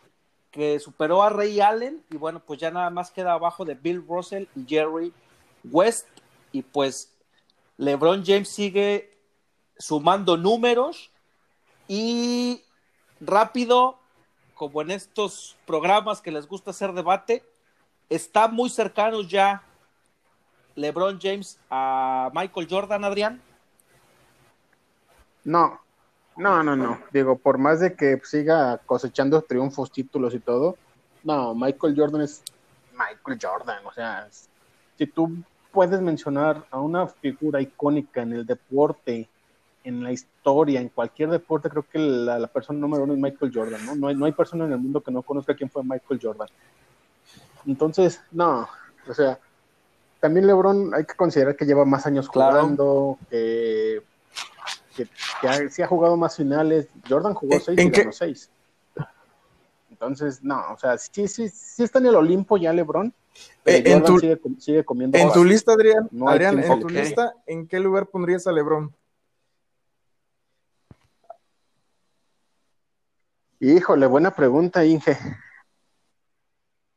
que superó a Ray Allen y bueno, pues ya nada más queda abajo de Bill Russell y Jerry West y pues LeBron James sigue sumando números y rápido, como en estos programas que les gusta hacer debate, está muy cercanos ya LeBron James a Michael Jordan, Adrián. No, no, no, no. Digo, por más de que siga cosechando triunfos, títulos y todo, no, Michael Jordan es Michael Jordan. O sea, si tú puedes mencionar a una figura icónica en el deporte en la historia, en cualquier deporte, creo que la, persona número uno es Michael Jordan, ¿no? No hay, no hay persona en el mundo que no conozca quién fue Michael Jordan. Entonces, no, o sea, también LeBron hay que considerar que lleva más años jugando, que, que, sí ha jugado más finales. Jordan jugó seis y ganó seis. Entonces, no, o sea, sí, sí, sí está en el Olimpo ya LeBron. Eh, en tu, sigue, comiendo. En tu lista, Adrián, Adrián en tu lista, ¿en qué lugar pondrías a LeBron? Híjole, buena pregunta, Inge.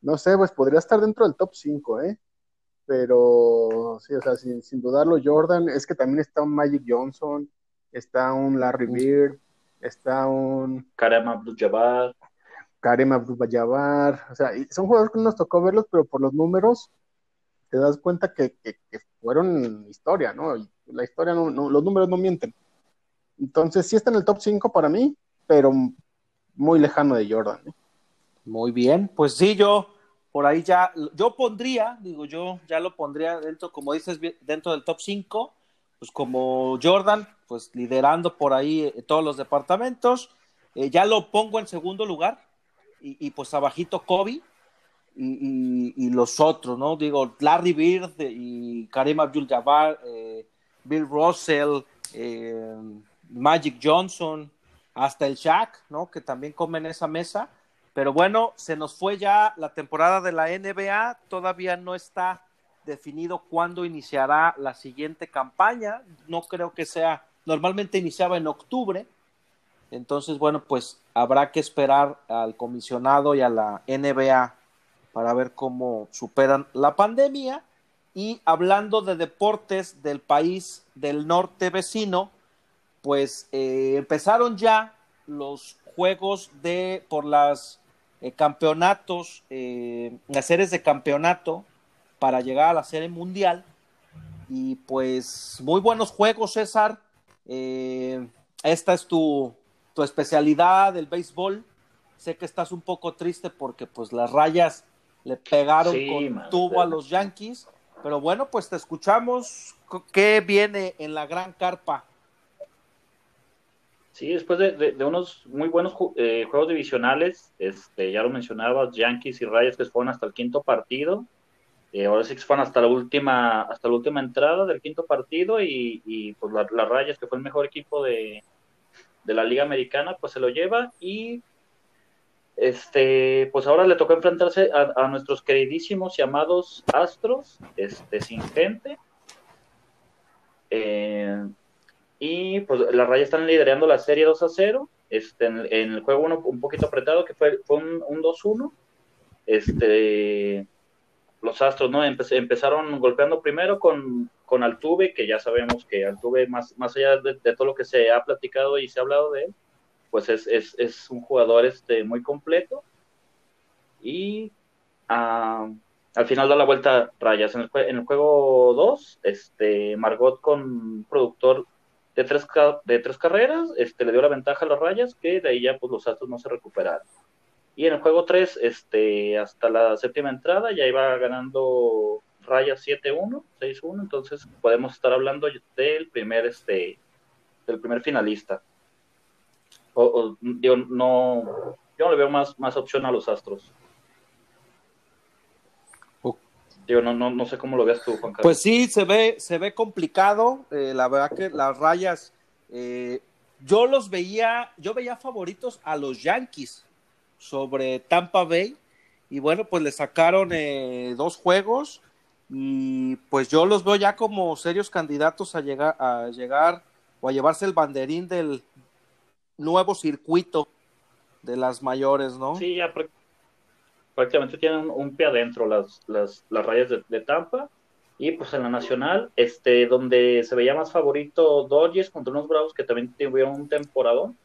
No sé, pues podría estar dentro del top 5, ¿eh? Pero sí, o sea, sin, dudarlo, Jordan, es que también está un Magic Johnson, está un Larry Bird, está un... Karim Abdul-Jabbar. Karim Abdul-Jabbar, o sea, son jugadores que nos tocó verlos, pero por los números te das cuenta que, fueron historia, ¿no? Y la historia, no, los números no mienten. Entonces, sí está en el top 5 para mí, pero muy lejano de Jordan. ¿eh? Muy bien, pues sí, yo por ahí ya, yo pondría, digo yo, ya lo pondría dentro, como dices, dentro del top 5, pues como Jordan, pues liderando por ahí eh, todos los departamentos, eh, ya lo pongo en segundo lugar, y, pues abajito Kobe, y, los otros, ¿no? Digo, Larry Bird y Karim Abdul-Jabbar, Bill Russell, Magic Johnson, hasta el Shaq, ¿no? Que también come en esa mesa. Pero bueno, se nos fue ya la temporada de la NBA, todavía no está definido cuándo iniciará la siguiente campaña, no creo que sea, normalmente iniciaba en octubre, entonces bueno, pues habrá que esperar al comisionado y a la NBA para ver cómo superan la pandemia. Y hablando de deportes del país del norte vecino, pues eh, empezaron ya los juegos de por las eh, campeonatos, eh, las series de campeonato para llegar a la serie mundial. Y pues muy buenos juegos, César. esta es tu, tu especialidad, el béisbol. Sé que estás un poco triste porque pues las rayas le pegaron con tubo a los Yankees, pero bueno, pues te escuchamos. ¿Qué viene en la gran carpa? Sí, después de, unos muy buenos eh, juegos divisionales, este, ya lo mencionabas, Yankees y Rayas que fueron hasta el quinto partido, eh, ahora sí que fueron hasta la última, hasta la última entrada del quinto partido y, y pues las Rayas que fue el mejor equipo de, de la Liga Americana, pues se lo lleva y este, pues ahora le tocó enfrentarse a, nuestros queridísimos llamados Astros, este, sin gente. Eh, y pues las rayas están liderando la serie 2 a 0. Este, en, el juego uno, un poquito apretado, que fue, fue un, 2-1. Este, los Astros ¿no? empezaron golpeando primero con, con Altuve, que ya sabemos que Altuve, más, más allá de, todo lo que se ha platicado y se ha hablado de él, pues es, es, es un jugador este, muy completo. Y ah, al final da la vuelta rayas. En el, en el juego 2, este, Margot con productor de tres, de tres carreras, este, le dio la ventaja a los rayas, que de ahí ya pues, los Astros no se recuperaron. Y en el juego 3, este, hasta la séptima entrada, ya iba ganando Rayas 7-1, 6-1, entonces podemos estar hablando del primer, este, del primer finalista o, digo, no, yo no le veo más, más opción a los Astros. Digo, no, no, no sé cómo lo veas tú, Juan Carlos. Pues sí, se ve, se ve complicado. Eh, la verdad que las rayas, eh, yo los veía, yo veía favoritos a los Yankees sobre Tampa Bay. Y bueno, pues le sacaron eh, dos juegos. Y pues yo los veo ya como serios candidatos a llegar, a llegar o a llevarse el banderín del, nuevo circuito de las mayores, ¿no? Sí, ya prácticamente tienen un, pie adentro las, las, las rayas de, Tampa. Y pues en la nacional, este, donde se veía más favorito Dodgers contra unos Bravos que también tuvieron un temporadón.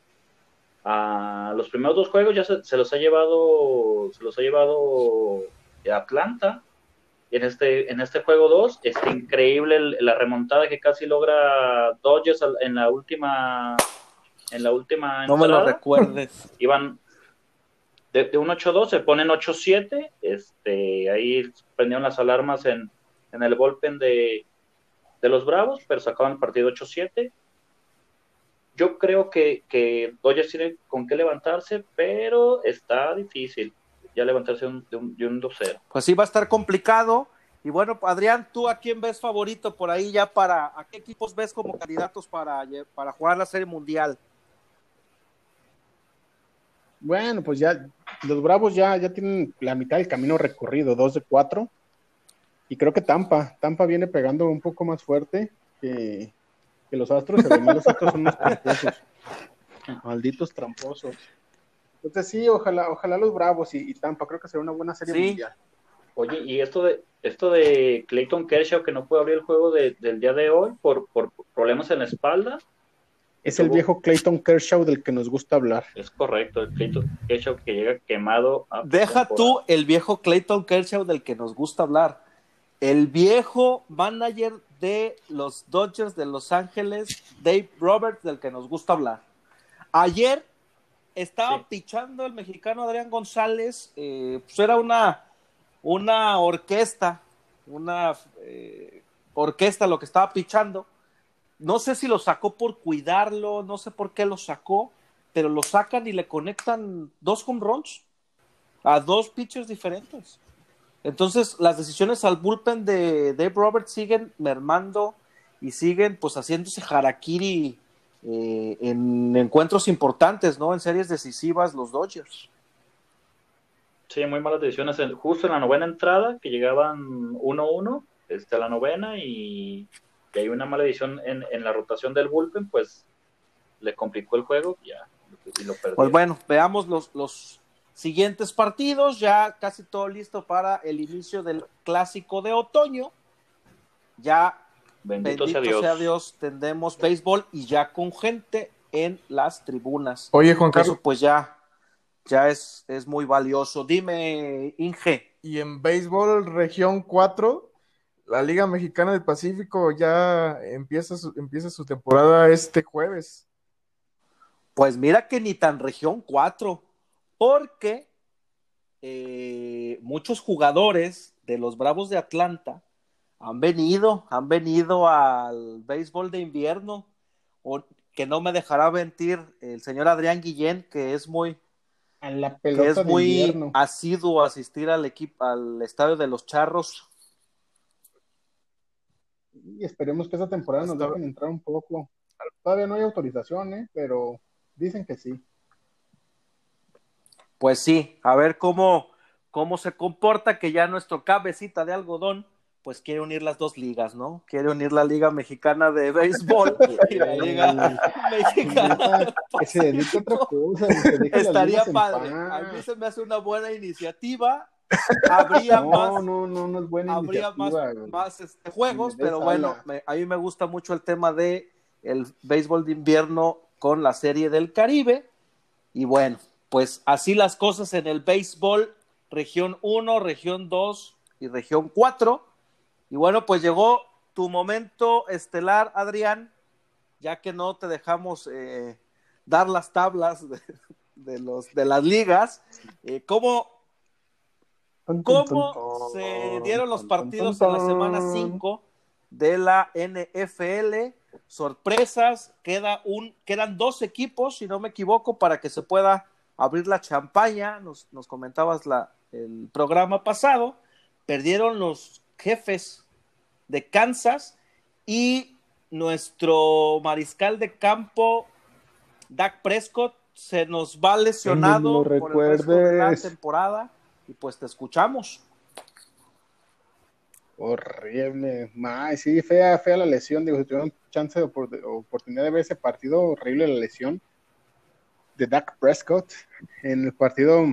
A los primeros dos juegos ya se, los ha llevado, se los ha llevado Atlanta. En este, en este juego 2, es increíble la remontada que casi logra Dodgers en la última en la última No me lo recuerdes. Iban de, un 8-2, se ponen 8-7. Este, ahí prendieron las alarmas en, en el bullpen de, de los Bravos, pero sacaban el partido 8-7. Yo creo que, que Dodgers tiene con qué levantarse, pero está difícil ya levantarse de un, de un 2-0. Pues sí, va a estar complicado. Y bueno, Adrián, ¿tú a quién ves favorito por ahí ya para, a qué equipos ves como candidatos para, para jugar la Serie Mundial? Bueno, pues ya los Bravos ya, ya tienen la mitad del camino recorrido, dos de cuatro. Y creo que Tampa, Tampa viene pegando un poco más fuerte que, los Astros. Además, los Astros son unos tramposos. Malditos tramposos. Entonces sí, ojalá, ojalá los Bravos y, Tampa, creo que será una buena serie mundial. Oye, y esto de esto de Clayton Kershaw que no puede abrir el juego del día de hoy por, por problemas en la espalda, es el viejo Clayton Kershaw del que nos gusta hablar. Es correcto, el Clayton Kershaw que llega quemado. Deja tú el viejo Clayton Kershaw del que nos gusta hablar. El viejo manager de los Dodgers de Los Ángeles, Dave Roberts, del que nos gusta hablar. Ayer estaba pichando el mexicano Adrián González, eh, pues era una, una orquesta, una eh, orquesta lo que estaba pichando no sé si lo sacó por cuidarlo, no sé por qué lo sacó, pero lo sacan y le conectan dos home runs a dos pitchers diferentes. Entonces, las decisiones al bullpen de Dave Roberts siguen mermando y siguen pues haciéndose harakiri eh, en encuentros importantes, ¿no? En series decisivas los Dodgers. Sí, muy malas decisiones. Justo en la novena entrada, que llegaban 1-1 este, a la novena y, hay una mala decisión en, en, la rotación del bullpen, pues le complicó el juego ya, y lo perdió. Pues bueno, veamos los, los siguientes partidos, ya casi todo listo para el inicio del clásico de otoño. Ya, bendito, sea, Dios. sea, Dios. tendremos béisbol y ya con gente en las tribunas. Oye, Juan Carlos. Eso pues ya, ya es, es muy valioso. Dime, Inge. Y en béisbol, región 4, la Liga Mexicana del Pacífico ya empieza su, empieza su temporada este jueves. Pues mira que ni tan región 4 porque eh, muchos jugadores de los Bravos de Atlanta han venido, han venido al béisbol de invierno, o, que no me dejará mentir el señor Adrián Guillén, que es muy, que es muy asiduo a asistir al equipo, al estadio de los Charros. Y esperemos que esta temporada nos dejen entrar un poco. Todavía no hay autorización, ¿eh? pero dicen que sí pues sí, a ver cómo, cómo se comporta, que ya nuestro cabecita de algodón, pues quiere unir las dos ligas, ¿no? Quiere unir la Liga Mexicana de Béisbol y la Liga Mexicana. Estaría padre. A mí se me hace una buena iniciativa. Habría más. No, no, no es buena habría más, más este, juegos, pero bueno, a mí me gusta mucho el tema de el béisbol de invierno con la serie del Caribe. Y bueno, pues así las cosas en el béisbol, región 1, región 2 y región 4. Y bueno, pues llegó tu momento estelar, Adrián, ya que no te dejamos eh, dar las tablas de, los, de las ligas. Eh, ¿Cómo, cómo se dieron los partidos en la semana 5 de la NFL? Sorpresas, queda un, quedan dos equipos, si no me equivoco, para que se pueda abrir la champaña, nos, nos comentabas la, el programa pasado, perdieron los jefes de Kansas y nuestro mariscal de campo, Dak Prescott, se nos va lesionado por el resto de la temporada y pues te escuchamos. Horrible, sí, fea, fea la lesión, digo, si tuvieron chance de oportunidad de ver ese partido, horrible la lesión de Dak Prescott en el partido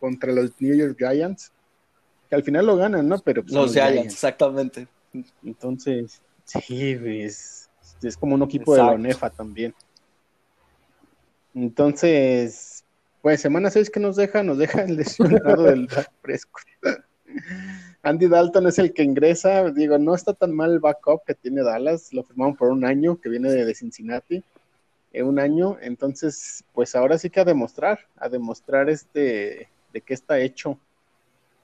contra los New York Giants, que al final lo ganan, ¿no? Pero pues, los, Giants, exactamente. Entonces, sí, es, es como un equipo de la UNEFA también. Entonces, pues semana 6 que nos deja, nos deja el lesionado del Prescott. Andy Dalton es el que ingresa, digo, no está tan mal el backup que tiene Dallas, lo firmaron por un año, que viene de Cincinnati en un año, entonces, pues ahora sí que a demostrar, a demostrar este, de qué está hecho,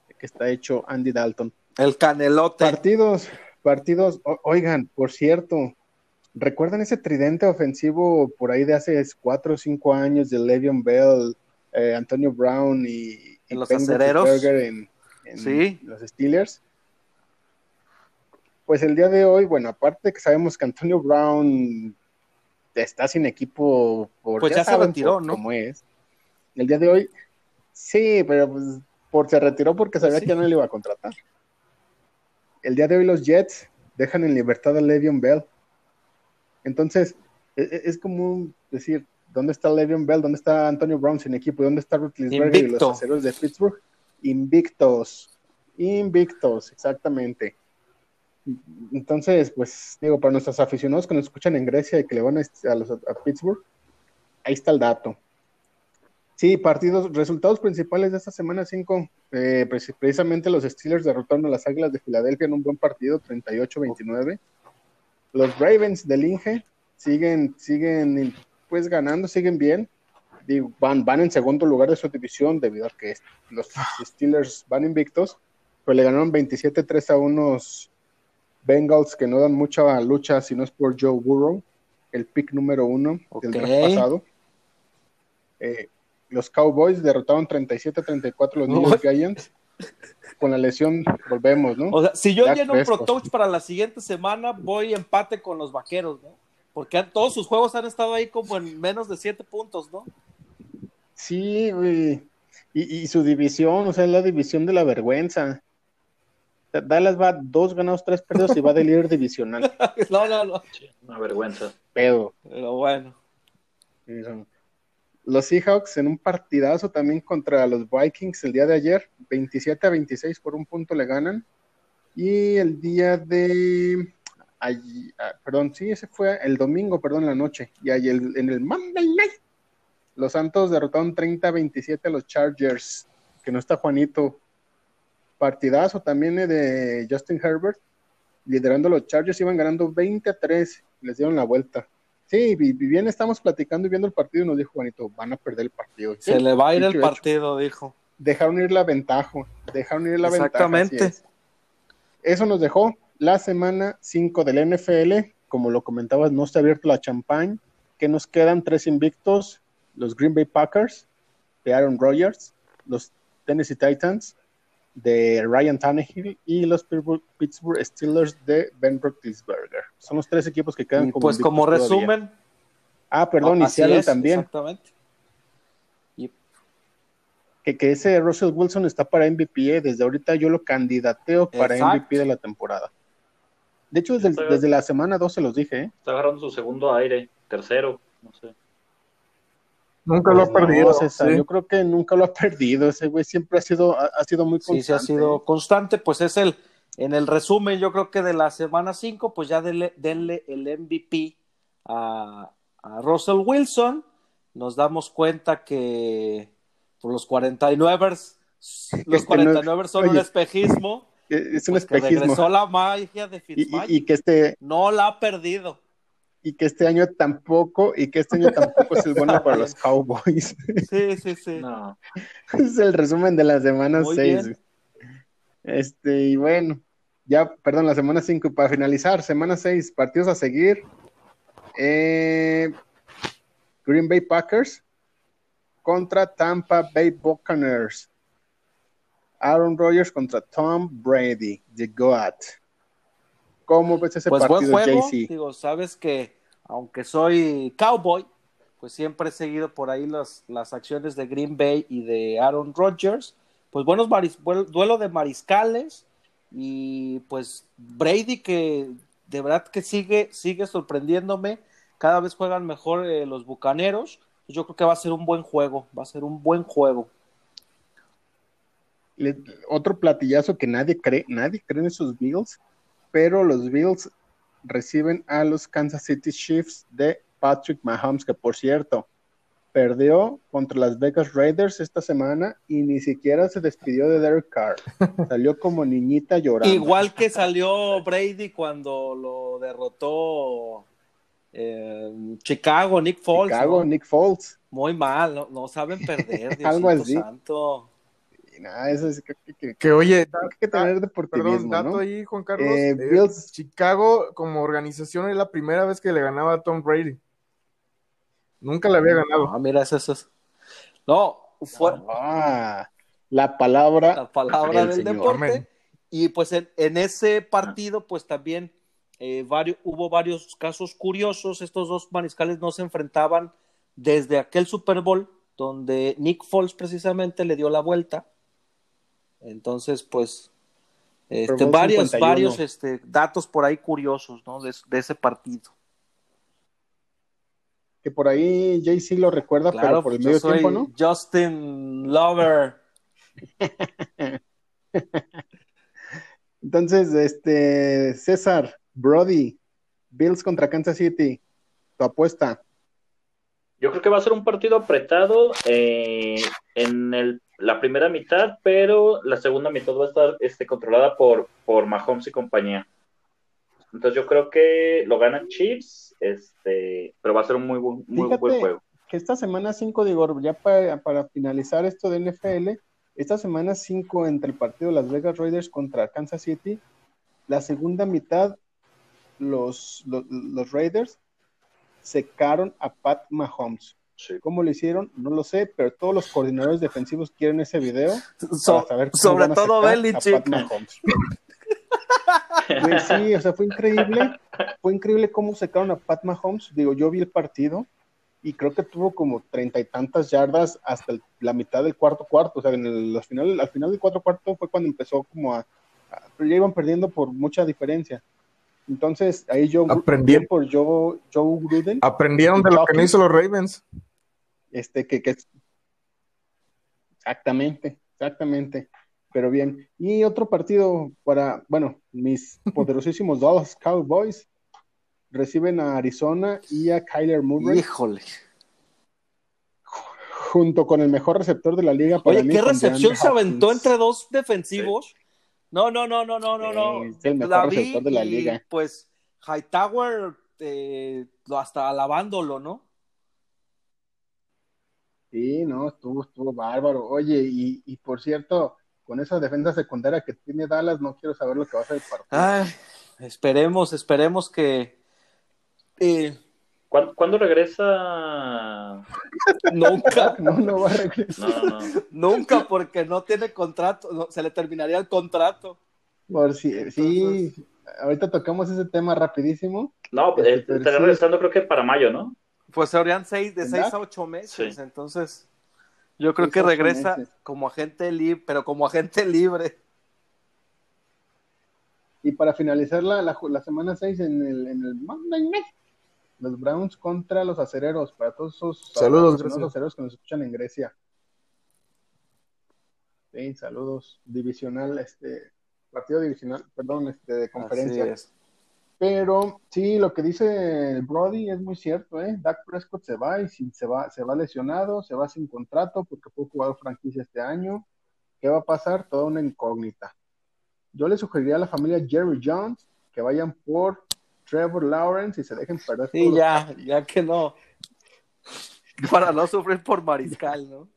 de qué está hecho Andy Dalton. El canelote. Partidos, partidos, oigan, por cierto, ¿recuerdan ese tridente ofensivo por ahí de hace cuatro o cinco años de Le'Veon Bell, eh, Antonio Brown y, los acereros? En, ¿Sí? los Steelers? Pues el día de hoy, bueno, aparte que sabemos que Antonio Brown está sin equipo por pues ya, se retiró, ¿no? Como es. El día de hoy, sí, pero pues por, se retiró porque sabía que no le iba a contratar. El día de hoy los Jets dejan en libertad a Le'Veon Bell. Entonces, e, e, es, como decir, ¿dónde está Le'Veon Bell? ¿Dónde está Antonio Brown sin equipo? ¿Dónde está Rutlisberger y los aceros de Pittsburgh? Invictos. Invictos, exactamente. Entonces, pues digo, para nuestros aficionados que nos escuchan en Grecia y que le van a, los, a Pittsburgh, ahí está el dato. Sí, partidos, resultados principales de esta semana 5, eh, precisamente los Steelers derrotaron a las Águilas de Filadelfia en un buen partido, 38-29. Los Ravens del Inge siguen, siguen pues ganando, siguen bien. van, van en segundo lugar de su división debido a que los Steelers van invictos, pero le ganaron 27-3 a unos Bengals que no dan mucha lucha si no es por Joe Burrow, el pick número uno del draft pasado. Eh, los Cowboys derrotaron 37-34 a los New York Giants. con la lesión volvemos, ¿no? O sea, si yo lleno un Pro Touch para la siguiente semana, voy empate con los vaqueros, ¿no? Porque todos sus juegos han estado ahí como en menos de siete puntos, ¿no? Sí, güey. Y, su división, o sea, es la división de la vergüenza. Dallas va dos ganados, tres perdidos y va de líder divisional. no, no, no. una vergüenza. Pedo. Pero bueno. Los Seahawks en un partidazo también contra los Vikings el día de ayer, 27 a 26 por un punto le ganan. Y el día de allí, ah, perdón, sí, ese fue el domingo, perdón, la noche. Y ahí en el Monday Night, los Santos derrotaron 30 a 27 a los Chargers, que no está Juanito. Partidazo también de Justin Herbert, liderando los Chargers, iban ganando 20 a 3, les dieron la vuelta. Sí, bien estamos platicando y viendo el partido y nos dijo Juanito, van a perder el partido. Se le va a ir el partido, dijo. Dejaron ir la ventaja, dejaron ir la Exactamente. ventaja. Exactamente. Eso nos dejó la semana 5 del NFL. Como lo comentabas, no está abierto la champagne. Que nos quedan tres invictos: los Green Bay Packers de Aaron Rodgers, los Tennessee Titans de Ryan Tannehill y los Pittsburgh Steelers de Ben Roethlisberger. Son los tres equipos que quedan como Pues como resumen. Ah, perdón, y Seattle también. Exactamente. Que, que, ese Russell Wilson está para MVP, ¿eh? desde ahorita yo lo candidateo para MVP de la temporada. De hecho, desde, la semana 2 se los dije. ¿eh? Está agarrando su segundo aire, tercero, no sé. Nunca lo ha pues perdido. Yo creo que nunca lo ha perdido. Ese güey siempre ha sido, ha, sido muy constante. Sí, sí, ha sido constante. Pues es el, en el resumen, yo creo que de la semana 5, pues ya denle, denle, el MVP a, a, Russell Wilson. Nos damos cuenta que por los 49ers, los 49ers son un espejismo. Es un pues espejismo. regresó la magia de Fitzmagic. Y, y, que este. No la ha perdido y que este año tampoco, y que este año tampoco es el bueno para los Cowboys. Sí, sí, sí. Es el resumen de la semana 6. Este, y bueno, ya, perdón, la semana 5, para finalizar, semana 6, partidos a seguir. Eh, Green Bay Packers contra Tampa Bay Buccaneers. Aaron Rodgers contra Tom Brady, the GOAT. ¿Cómo ves ese pues partido, buen juego, Digo, sabes que aunque soy cowboy, pues siempre he seguido por ahí las, las acciones de Green Bay y de Aaron Rodgers. Pues buenos duelo de mariscales y pues Brady que de verdad que sigue, sigue sorprendiéndome. Cada vez juegan mejor eh, los Bucaneros. Yo creo que va a ser un buen juego, va a ser un buen juego. Otro platillazo que nadie cree, nadie cree en esos Bills pero los Bills reciben a los Kansas City Chiefs de Patrick Mahomes, que por cierto, perdió contra las Vegas Raiders esta semana y ni siquiera se despidió de Derek Carr. Salió como niñita llorando. Igual que salió Brady cuando lo derrotó eh, Chicago, Nick Foles. Chicago, Nick Foles. Muy mal, no, saben perder. Algo así. Santo nada, eso es que, oye, hay que tener deportivismo, perdón, dato ahí, Juan Carlos. Eh, eh, Chicago como organización es la primera vez que le ganaba a Tom Brady. Nunca le había ganado. Ah, mira, eso es. No, fue. Ah, la palabra. La palabra del, deporte. Y pues en, ese partido, pues también eh, varios, hubo varios casos curiosos. Estos dos mariscales no se enfrentaban desde aquel Super Bowl donde Nick Foles precisamente le dio la vuelta entonces, pues, este, varios, varios este, datos por ahí curiosos, ¿no? De, ese partido. Que por ahí JC lo recuerda, pero por el pues, medio tiempo, ¿no? Justin Lover. Entonces, este, César, Brody, Bills contra Kansas City, tu apuesta. Yo creo que va a ser un partido apretado eh, en el la primera mitad, pero la segunda mitad va a estar este, controlada por, por Mahomes y compañía. Entonces yo creo que lo ganan Chiefs, este, pero va a ser un muy, buen, muy buen juego. Que esta semana 5, digo, ya para, para, finalizar esto de NFL, esta semana 5 entre el partido de Las Vegas Raiders contra Kansas City, la segunda mitad, los, los, los Raiders secaron a Pat Mahomes ¿Cómo lo hicieron? No lo sé, pero todos los coordinadores defensivos quieren ese video sobre todo Belichick. Pues sí, o sea, fue increíble. Fue increíble cómo sacaron a Pat Mahomes. Digo, yo vi el partido y creo que tuvo como treinta y tantas yardas hasta la mitad del cuarto cuarto. O sea, en el, final, al final del cuarto cuarto fue cuando empezó como a, Pero ya iban perdiendo por mucha diferencia. Entonces, ahí yo aprendí por Joe, Joe Gruden. Aprendieron de lo que no hizo los Ravens. Este, que, que exactamente, exactamente. Pero bien. Y otro partido para, bueno, mis poderosísimos Dallas Cowboys reciben a Arizona y a Kyler Murray. Híjole. Junto con el mejor receptor de la liga. Oye, ¿qué recepción se aventó entre dos defensivos? No, no, no, no, no, no, no. Es el mejor receptor de la liga. Pues Hightower eh, hasta alabándolo, ¿no? Sí, no, estuvo, estuvo bárbaro. Oye, y, y por cierto, con esa defensa secundaria que tiene Dallas, no quiero saber lo que va a hacer el partido. esperemos, esperemos que. Eh... ¿Cuándo, regresa? Nunca. no, no va a regresar. Nunca, porque no tiene contrato, se le terminaría el contrato. Por si, sí, ahorita tocamos ese tema rapidísimo. No, este, eh, estaría regresando creo que para mayo, ¿no? Pues serían seis, de seis a ocho meses, entonces yo creo que regresa como agente libre, pero como agente libre. Y para finalizar la, la, semana 6 en el, en el Monday los Browns contra los acereros, para todos esos saludos, acereros que nos escuchan en Grecia. Sí, saludos. Divisional, este, partido divisional, perdón, este, de conferencia. Pero sí, lo que dice el Brody es muy cierto, ¿eh? Dak Prescott se va y se va, se va lesionado, se va sin contrato porque fue jugador franquicia este año. ¿Qué va a pasar? Toda una incógnita. Yo le sugeriría a la familia Jerry Jones que vayan por Trevor Lawrence y se dejen perder. Sí, ya, ya que no. Para no sufrir por mariscal, ¿no?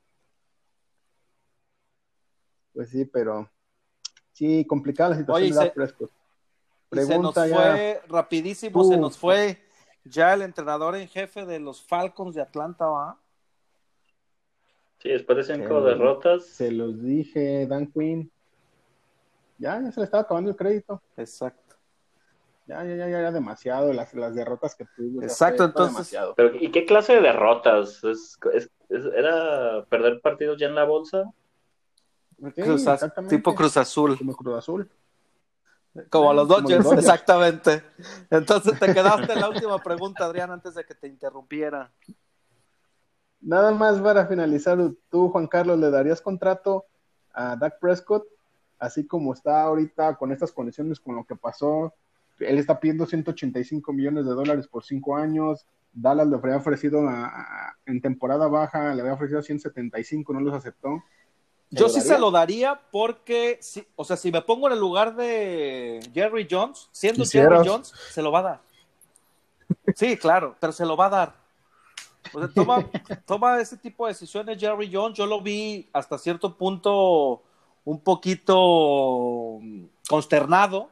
Pues sí, pero sí, complicada la situación de Dak Prescott se nos fue rapidísimo, se nos fue ya el entrenador en jefe de los Falcons de Atlanta, ¿va? Sí, después de cinco derrotas. Se los dije, Dan Quinn. Ya, ya se le estaba acabando el crédito. Exacto. Ya, ya, ya, ya demasiado las, las derrotas que tuvo. Exacto, entonces. Pero, ¿Y qué clase de derrotas? ¿Es, era perder partidos ya en la bolsa? tipo Cruz Azul. Como Cruz Azul. Como los Dodgers, exactamente. Entonces te quedaste en la última pregunta, Adrián, antes de que te interrumpiera. Nada más para finalizar, tú, Juan Carlos, ¿le darías contrato a Dak Prescott? Así como está ahorita con estas condiciones, con lo que pasó. Él está pidiendo 185 millones de dólares por cinco años. Dallas le habría ofrecido en temporada baja, le había ofrecido 175, no los aceptó. Yo sí se lo daría porque, o sea, si me pongo en el lugar de Jerry Jones, siendo Jerry Jones, se lo va a dar. Sí, claro, pero se lo va a dar. O sea, toma, toma ese tipo de decisiones Jerry Jones. Yo lo vi hasta cierto punto un poquito consternado.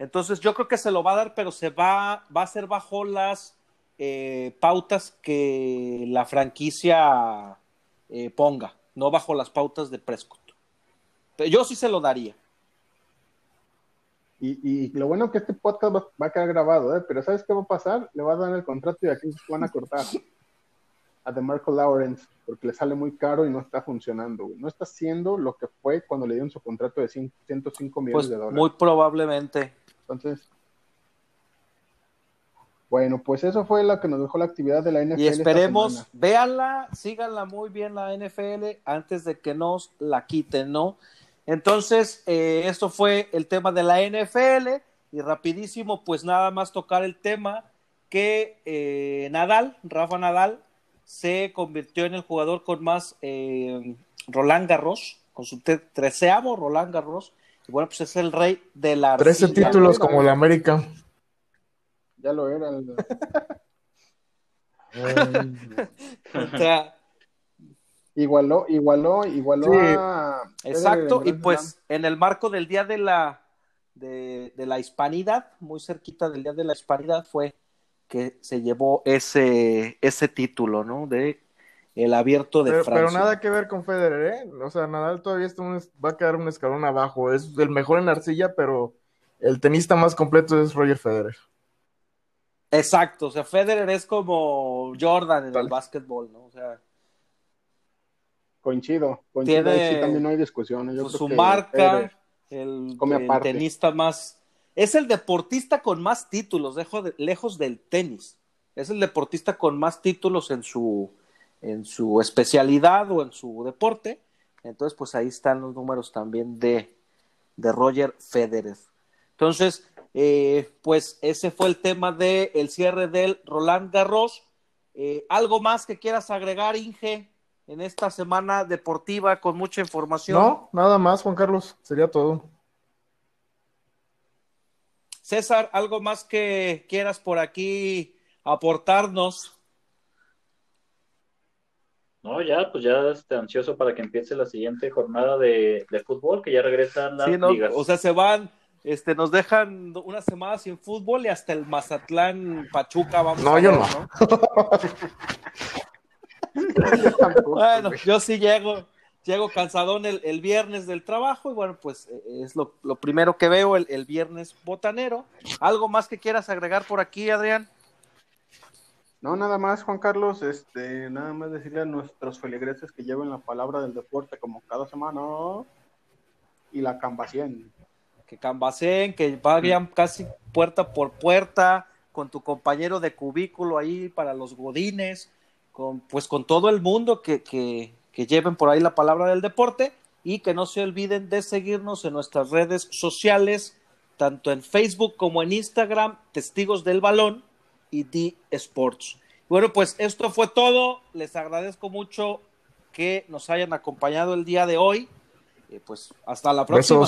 Entonces yo creo que se lo va a dar, pero se va, va a ser bajo las eh, pautas que la franquicia eh, ponga no bajo las pautas de Prescott. Pero yo sí se lo daría. Y, lo bueno es que este podcast va, a quedar grabado, ¿eh? pero ¿sabes qué va a pasar? Le va a dar el contrato y aquí se van a cortar a DeMarco Lawrence porque le sale muy caro y no está funcionando. No está haciendo lo que fue cuando le dieron su contrato de 105 millones pues de dólares. Muy probablemente. Entonces, bueno, pues eso fue lo que nos dejó la actividad de la NFL. Y esperemos, véanla, síganla muy bien la NFL antes de que nos la quiten, ¿no? Entonces, eh, esto fue el tema de la NFL y rapidísimo, pues nada más tocar el tema que eh, Nadal, Rafa Nadal, se convirtió en el jugador con más eh, Roland Garros, con su treceavo Roland Garros. Y bueno, pues es el rey de la... Trece títulos como la América ya lo era. igualó, igualó, igualó Exacto, y pues en el marco del Día de la, de, la Hispanidad, muy cerquita del Día de la Hispanidad, fue que se llevó ese, ese título, ¿no? De el abierto de Francia. Pero nada que ver con Federer, ¿eh? O sea, Nadal todavía va a quedar un escalón abajo. Es el mejor en arcilla, pero el tenista más completo es Roger Federer. Exacto, o sea, Federer es como Jordan en el básquetbol, ¿no? O sea, coincido, coincido, tiene, también no hay discusión. Yo su marca, el, tenista más, es el deportista con más títulos, lejos del tenis, es el deportista con más títulos en su, en su especialidad o en su deporte, entonces pues ahí están los números también de, de Roger Federer. Entonces, eh, pues ese fue el tema del el cierre del Roland Garros. Eh, ¿Algo más que quieras agregar, Inge, en esta semana deportiva con mucha información? No, nada más, Juan Carlos, sería todo. César, ¿algo más que quieras por aquí aportarnos? No, ya, pues ya estoy ansioso para que empiece la siguiente jornada de, fútbol, que ya regresan las ligas. O sea, se van este, nos dejan una semana sin fútbol y hasta el Mazatlán Pachuca vamos no, yo no. bueno, yo sí llego, llego cansadón el, viernes del trabajo y bueno, pues eh, es lo, primero que veo el, viernes botanero. ¿Algo más que quieras agregar por aquí, Adrián? No, nada más, Juan Carlos, este, nada más decirle a nuestros feligreses que lleven la palabra del deporte como cada semana y la cambacien. Que cambaseen, que vayan casi puerta por puerta con tu compañero de cubículo ahí para los godines, con, pues con todo el mundo que, que, que lleven por ahí la palabra del deporte y que no se olviden de seguirnos en nuestras redes sociales, tanto en Facebook como en Instagram, Testigos del Balón y D Sports. Bueno, pues esto fue todo. Les agradezco mucho que nos hayan acompañado el día de hoy. Eh, pues hasta la próxima.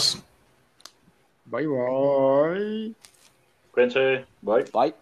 Bye bye. Cuídense. Bye. Bye.